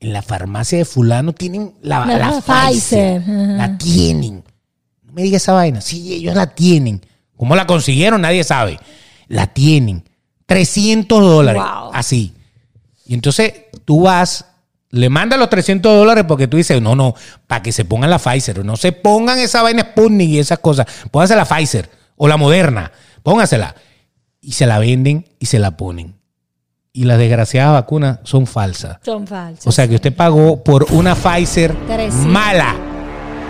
en la farmacia de fulano tienen la, La la Pfizer. La tienen. No me diga esa vaina. Sí, ellos la tienen. ¿Cómo la consiguieron? Nadie sabe. La tienen. 300 dólares. Wow. Así. Y entonces tú vas, le mandas los 300 dólares porque tú dices, no, no, para que se pongan la Pfizer. No se pongan esa vaina Sputnik y esas cosas. Pónganse la Pfizer o la Moderna. Póngansela. Y se la venden y se la ponen. Y las desgraciadas vacunas son falsas. Son falsos. O sea que usted pagó por una Pfizer 300. mala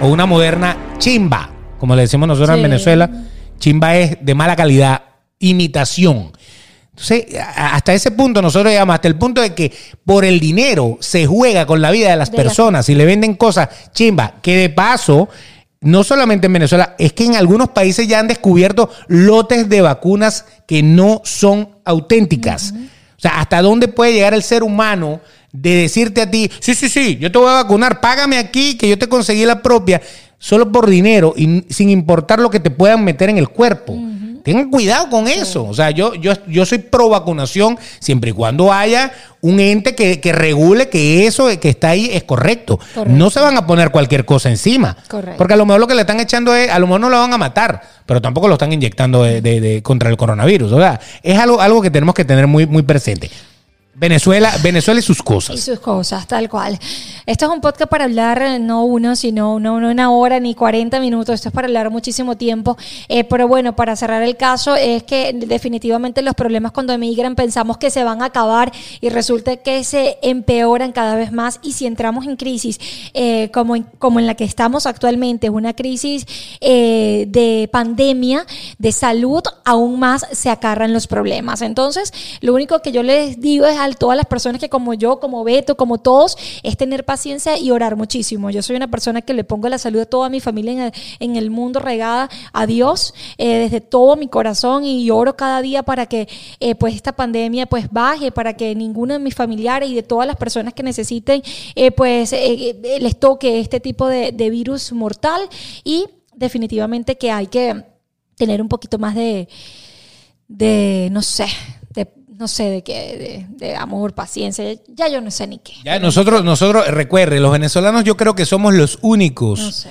o una moderna chimba, como le decimos nosotros en. Venezuela. Chimba es de mala calidad, imitación. Entonces, hasta ese punto nosotros llegamos, hasta el punto de que por el dinero se juega con la vida de las De personas y le venden cosas chimba, que de paso, no solamente en Venezuela, es que en algunos países ya han descubierto lotes de vacunas que no son auténticas. O sea, ¿hasta dónde puede llegar el ser humano de decirte a ti, sí, sí, sí, yo te voy a vacunar, págame aquí que yo te conseguí la propia, solo por dinero y sin importar lo que te puedan meter en el cuerpo? Tengan cuidado con eso. O sea, yo, yo, yo soy pro vacunación siempre y cuando haya un ente que, que regule que eso que está ahí es correcto. Correcto. No se van a poner cualquier cosa encima. Correcto. Porque a lo mejor lo que le están echando es, a lo mejor no lo van a matar, pero tampoco lo están inyectando de- de- de- contra el coronavirus. O sea, es algo, algo que tenemos que tener muy, muy presente. Venezuela, Venezuela y sus Y cosas. sus cosas, tal cual. Esto es un podcast para hablar eh, no uno, sino no, no una hora ni 40 minutos. Esto es para hablar muchísimo tiempo. Eh, pero bueno, para cerrar el caso, es que definitivamente los problemas cuando emigran pensamos que se van a acabar y resulta que se empeoran cada vez más. Y si entramos en crisis eh, como, en, como en la que estamos actualmente, una crisis eh, de pandemia, de salud, aún más se acarran los problemas. Entonces, lo único que yo les digo es a todas las personas que como yo, como Beto, como todos, es tener paciencia y orar muchísimo. Yo soy una persona que le pongo la salud de toda mi familia en el, mundo regada a Dios eh, desde todo mi corazón y oro cada día para que eh, pues esta pandemia pues baje, para que ninguno de mis familiares y de todas las personas que necesiten eh, pues les toque este tipo de, de virus mortal y definitivamente que hay que tener un poquito más de, de no sé, no sé de qué, de, de amor, paciencia, ya yo no sé ni qué. Ya nosotros, nosotros, recuerde, los venezolanos yo creo que somos los únicos. No sé.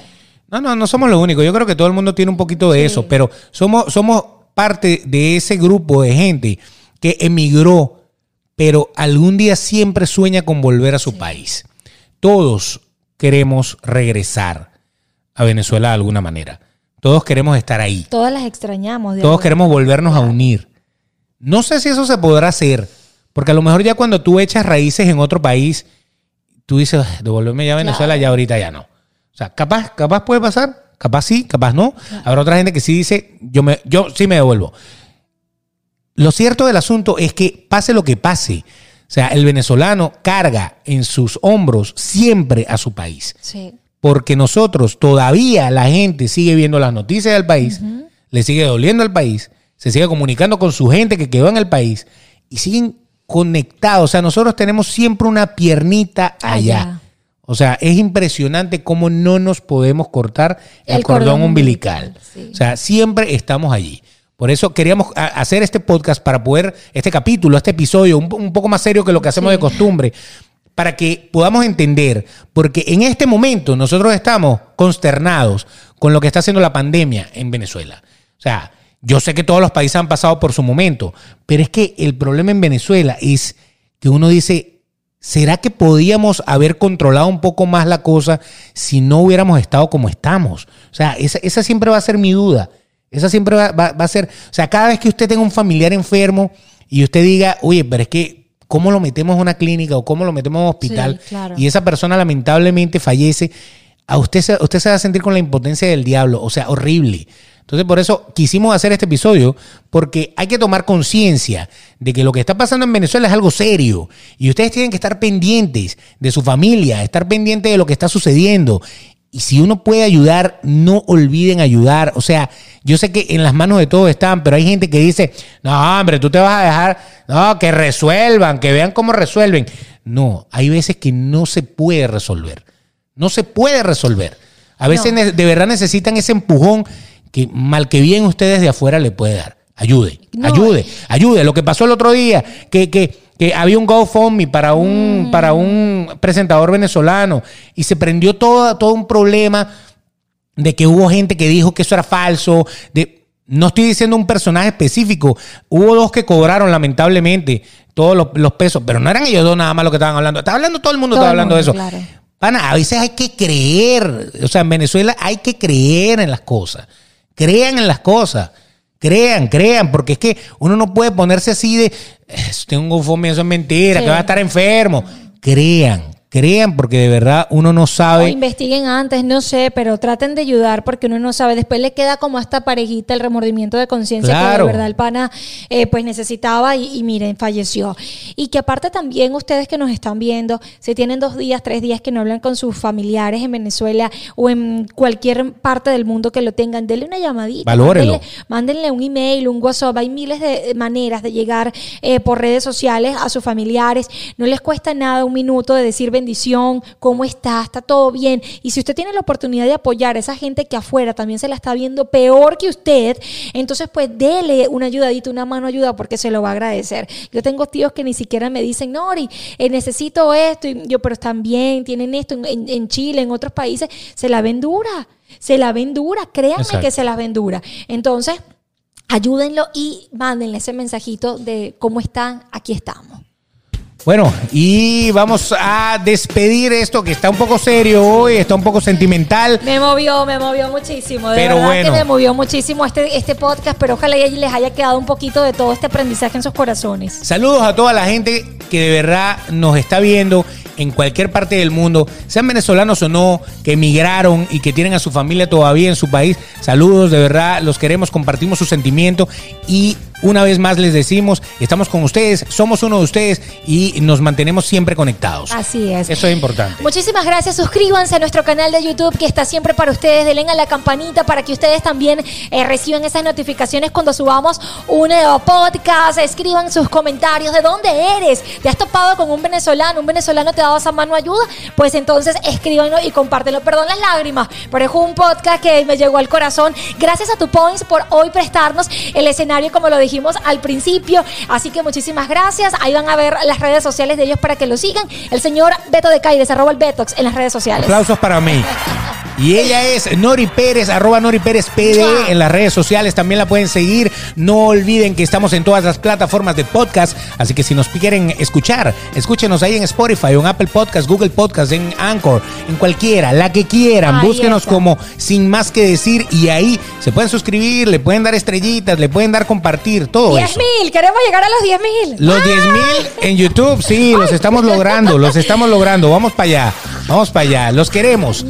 No, no, no somos los únicos. Yo creo que todo el mundo tiene un poquito de Sí. eso, pero somos, somos parte de ese grupo de gente que emigró, pero algún día siempre sueña con volver a su país. Todos queremos regresar a Venezuela de alguna manera. Todos queremos estar ahí. Todas las extrañamos. de Todos queremos volvernos a unir. No sé si eso se podrá hacer, porque a lo mejor ya cuando tú echas raíces en otro país, tú dices, "Ah, devolverme ya a Venezuela, Claro. ya ahorita ya no. O sea, capaz, capaz puede pasar, capaz sí, capaz no. Habrá otra gente que sí dice, yo, me, yo sí me devuelvo. Lo cierto del asunto es que pase lo que pase, o sea, el venezolano carga en sus hombros siempre a su país Sí. porque nosotros todavía la gente sigue viendo las noticias del país, le sigue doliendo al país, se sigue comunicando con su gente que quedó en el país y siguen conectados. O sea, nosotros tenemos siempre una piernita allá. Allá. O sea, es impresionante cómo no nos podemos cortar el, El cordón, cordón umbilical. umbilical, sí. O sea, siempre estamos allí. Por eso queríamos hacer este podcast para poder, este capítulo, este episodio, un, po- un poco más serio que lo que hacemos Sí. de costumbre, para que podamos entender, porque en este momento nosotros estamos consternados con lo que está haciendo la pandemia en Venezuela. O sea, yo sé que todos los países han pasado por su momento, pero es que el problema en Venezuela es que uno dice, ¿será que podíamos haber controlado un poco más la cosa si no hubiéramos estado como estamos? O sea, esa, esa siempre va a ser mi duda. Esa siempre va, va- va a ser, o sea, cada vez que usted tenga un familiar enfermo y usted diga, oye, pero es que, ¿cómo lo metemos a una clínica o cómo lo metemos a un hospital? Sí, claro. Y esa persona lamentablemente fallece, a usted, se, usted se va a sentir con la impotencia del diablo, o sea, horrible. Entonces, por eso quisimos hacer este episodio, porque hay que tomar conciencia de que lo que está pasando en Venezuela es algo serio. Y ustedes tienen que estar pendientes de su familia, estar pendientes de lo que está sucediendo. Y si uno puede ayudar, no olviden ayudar. O sea, yo sé que en las manos de todos están, pero hay gente que dice, no, hombre, tú te vas a dejar, no, que resuelvan, que vean cómo resuelven. No, hay veces que no se puede resolver. No se puede resolver. A veces No. de verdad necesitan ese empujón que mal que bien ustedes de afuera le puede dar. Ayude, No. ayude, ayude. Lo que pasó el otro día, que, que, que había un GoFundMe para un, para un presentador venezolano y se prendió todo, todo un problema de que hubo gente que dijo que eso era falso. De, no estoy diciendo un personaje específico. Hubo dos que cobraron, lamentablemente, todos los, los pesos, pero no eran ellos dos nada más lo que estaban hablando. Estaba hablando todo el mundo, Todo estaba hablando de eso. claro. Pana, a veces hay que creer. O sea, en Venezuela hay que creer en las cosas. Crean en las cosas. Crean, crean, porque es que uno no puede ponerse así de, "Eh, tengo un eso es mentira, Sí. que va a estar enfermo. Crean, crean, porque de verdad uno no O sabe. investiguen antes, no sé, pero traten de ayudar porque uno no sabe. Después le queda como a esta parejita el remordimiento de conciencia que Claro. de verdad el pana eh, pues necesitaba y, y miren, falleció. Y que aparte también ustedes que nos están viendo, si tienen dos días, tres días que no hablan con sus familiares en Venezuela o en cualquier parte del mundo que lo tengan, denle una llamadita. Valórelo. Mándenle, mándenle un email, un WhatsApp. Hay miles de maneras de llegar eh, por redes sociales a sus familiares. No les cuesta nada un minuto de decir bendición, cómo está, está todo bien. Y si usted tiene la oportunidad de apoyar a esa gente que afuera también se la está viendo peor que usted, entonces pues dele una ayudadita, una mano ayuda porque se lo va a agradecer. Yo tengo tíos que ni siquiera me dicen, Nori, eh, necesito esto. Y yo, pero están bien, tienen esto en, Chile, en otros países, se la ven dura. Se la ven dura, créanme Exacto. que se las ven dura. Entonces, ayúdenlo y mándenle ese mensajito de cómo están, aquí estamos. Bueno, y vamos a despedir esto que está un poco serio hoy, está un poco sentimental. Me movió, me movió muchísimo. De Pero verdad bueno. que me movió muchísimo este, este podcast, pero ojalá y les haya quedado un poquito de todo este aprendizaje en sus corazones. Saludos a toda la gente que de verdad nos está viendo en cualquier parte del mundo, sean venezolanos o no, que emigraron y que tienen a su familia todavía en su país. Saludos, de verdad, los queremos, compartimos su sentimiento y una vez más les decimos, estamos con ustedes, somos uno de ustedes y nos mantenemos siempre conectados. Así es. Eso es importante. Muchísimas gracias. Suscríbanse a nuestro canal de YouTube que está siempre para ustedes. Denle a la campanita para que ustedes también eh, reciban esas notificaciones cuando subamos un eh, podcast. Escriban sus comentarios. ¿De dónde eres? ¿Te has topado con un venezolano? ¿Un venezolano te ha dado esa mano ayuda? Pues entonces escríbanlo y compártelo. Perdón las lágrimas, pero es un podcast que me llegó al corazón. Gracias a tu Points por hoy prestarnos el escenario como lo dijimos al principio. Así que muchísimas gracias. Ahí van a ver las redes sociales de ellos para que lo sigan. El señor Beto de Caires, arroba el Betox en las redes sociales. Aplausos para mí. Y ella es Nori Pérez, arroba Nori Pérez PD en las redes sociales. También la pueden seguir. No olviden que estamos en todas las plataformas de podcast. Así que si nos quieren escuchar, escúchenos ahí en Spotify, en Apple Podcast, Google Podcast, en Anchor, en cualquiera, la que quieran. Ahí Búsquenos está. como Sin Más Que Decir. Y ahí se pueden suscribir, le pueden dar estrellitas, le pueden dar compartir, todo 10 eso. mil, queremos llegar a los 10 mil. Los 10 mil en YouTube, sí, los estamos logrando, los estamos logrando. Vamos para allá, vamos para allá. Los queremos.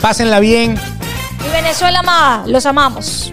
Pásenla bien. Y Venezuela amada, los amamos.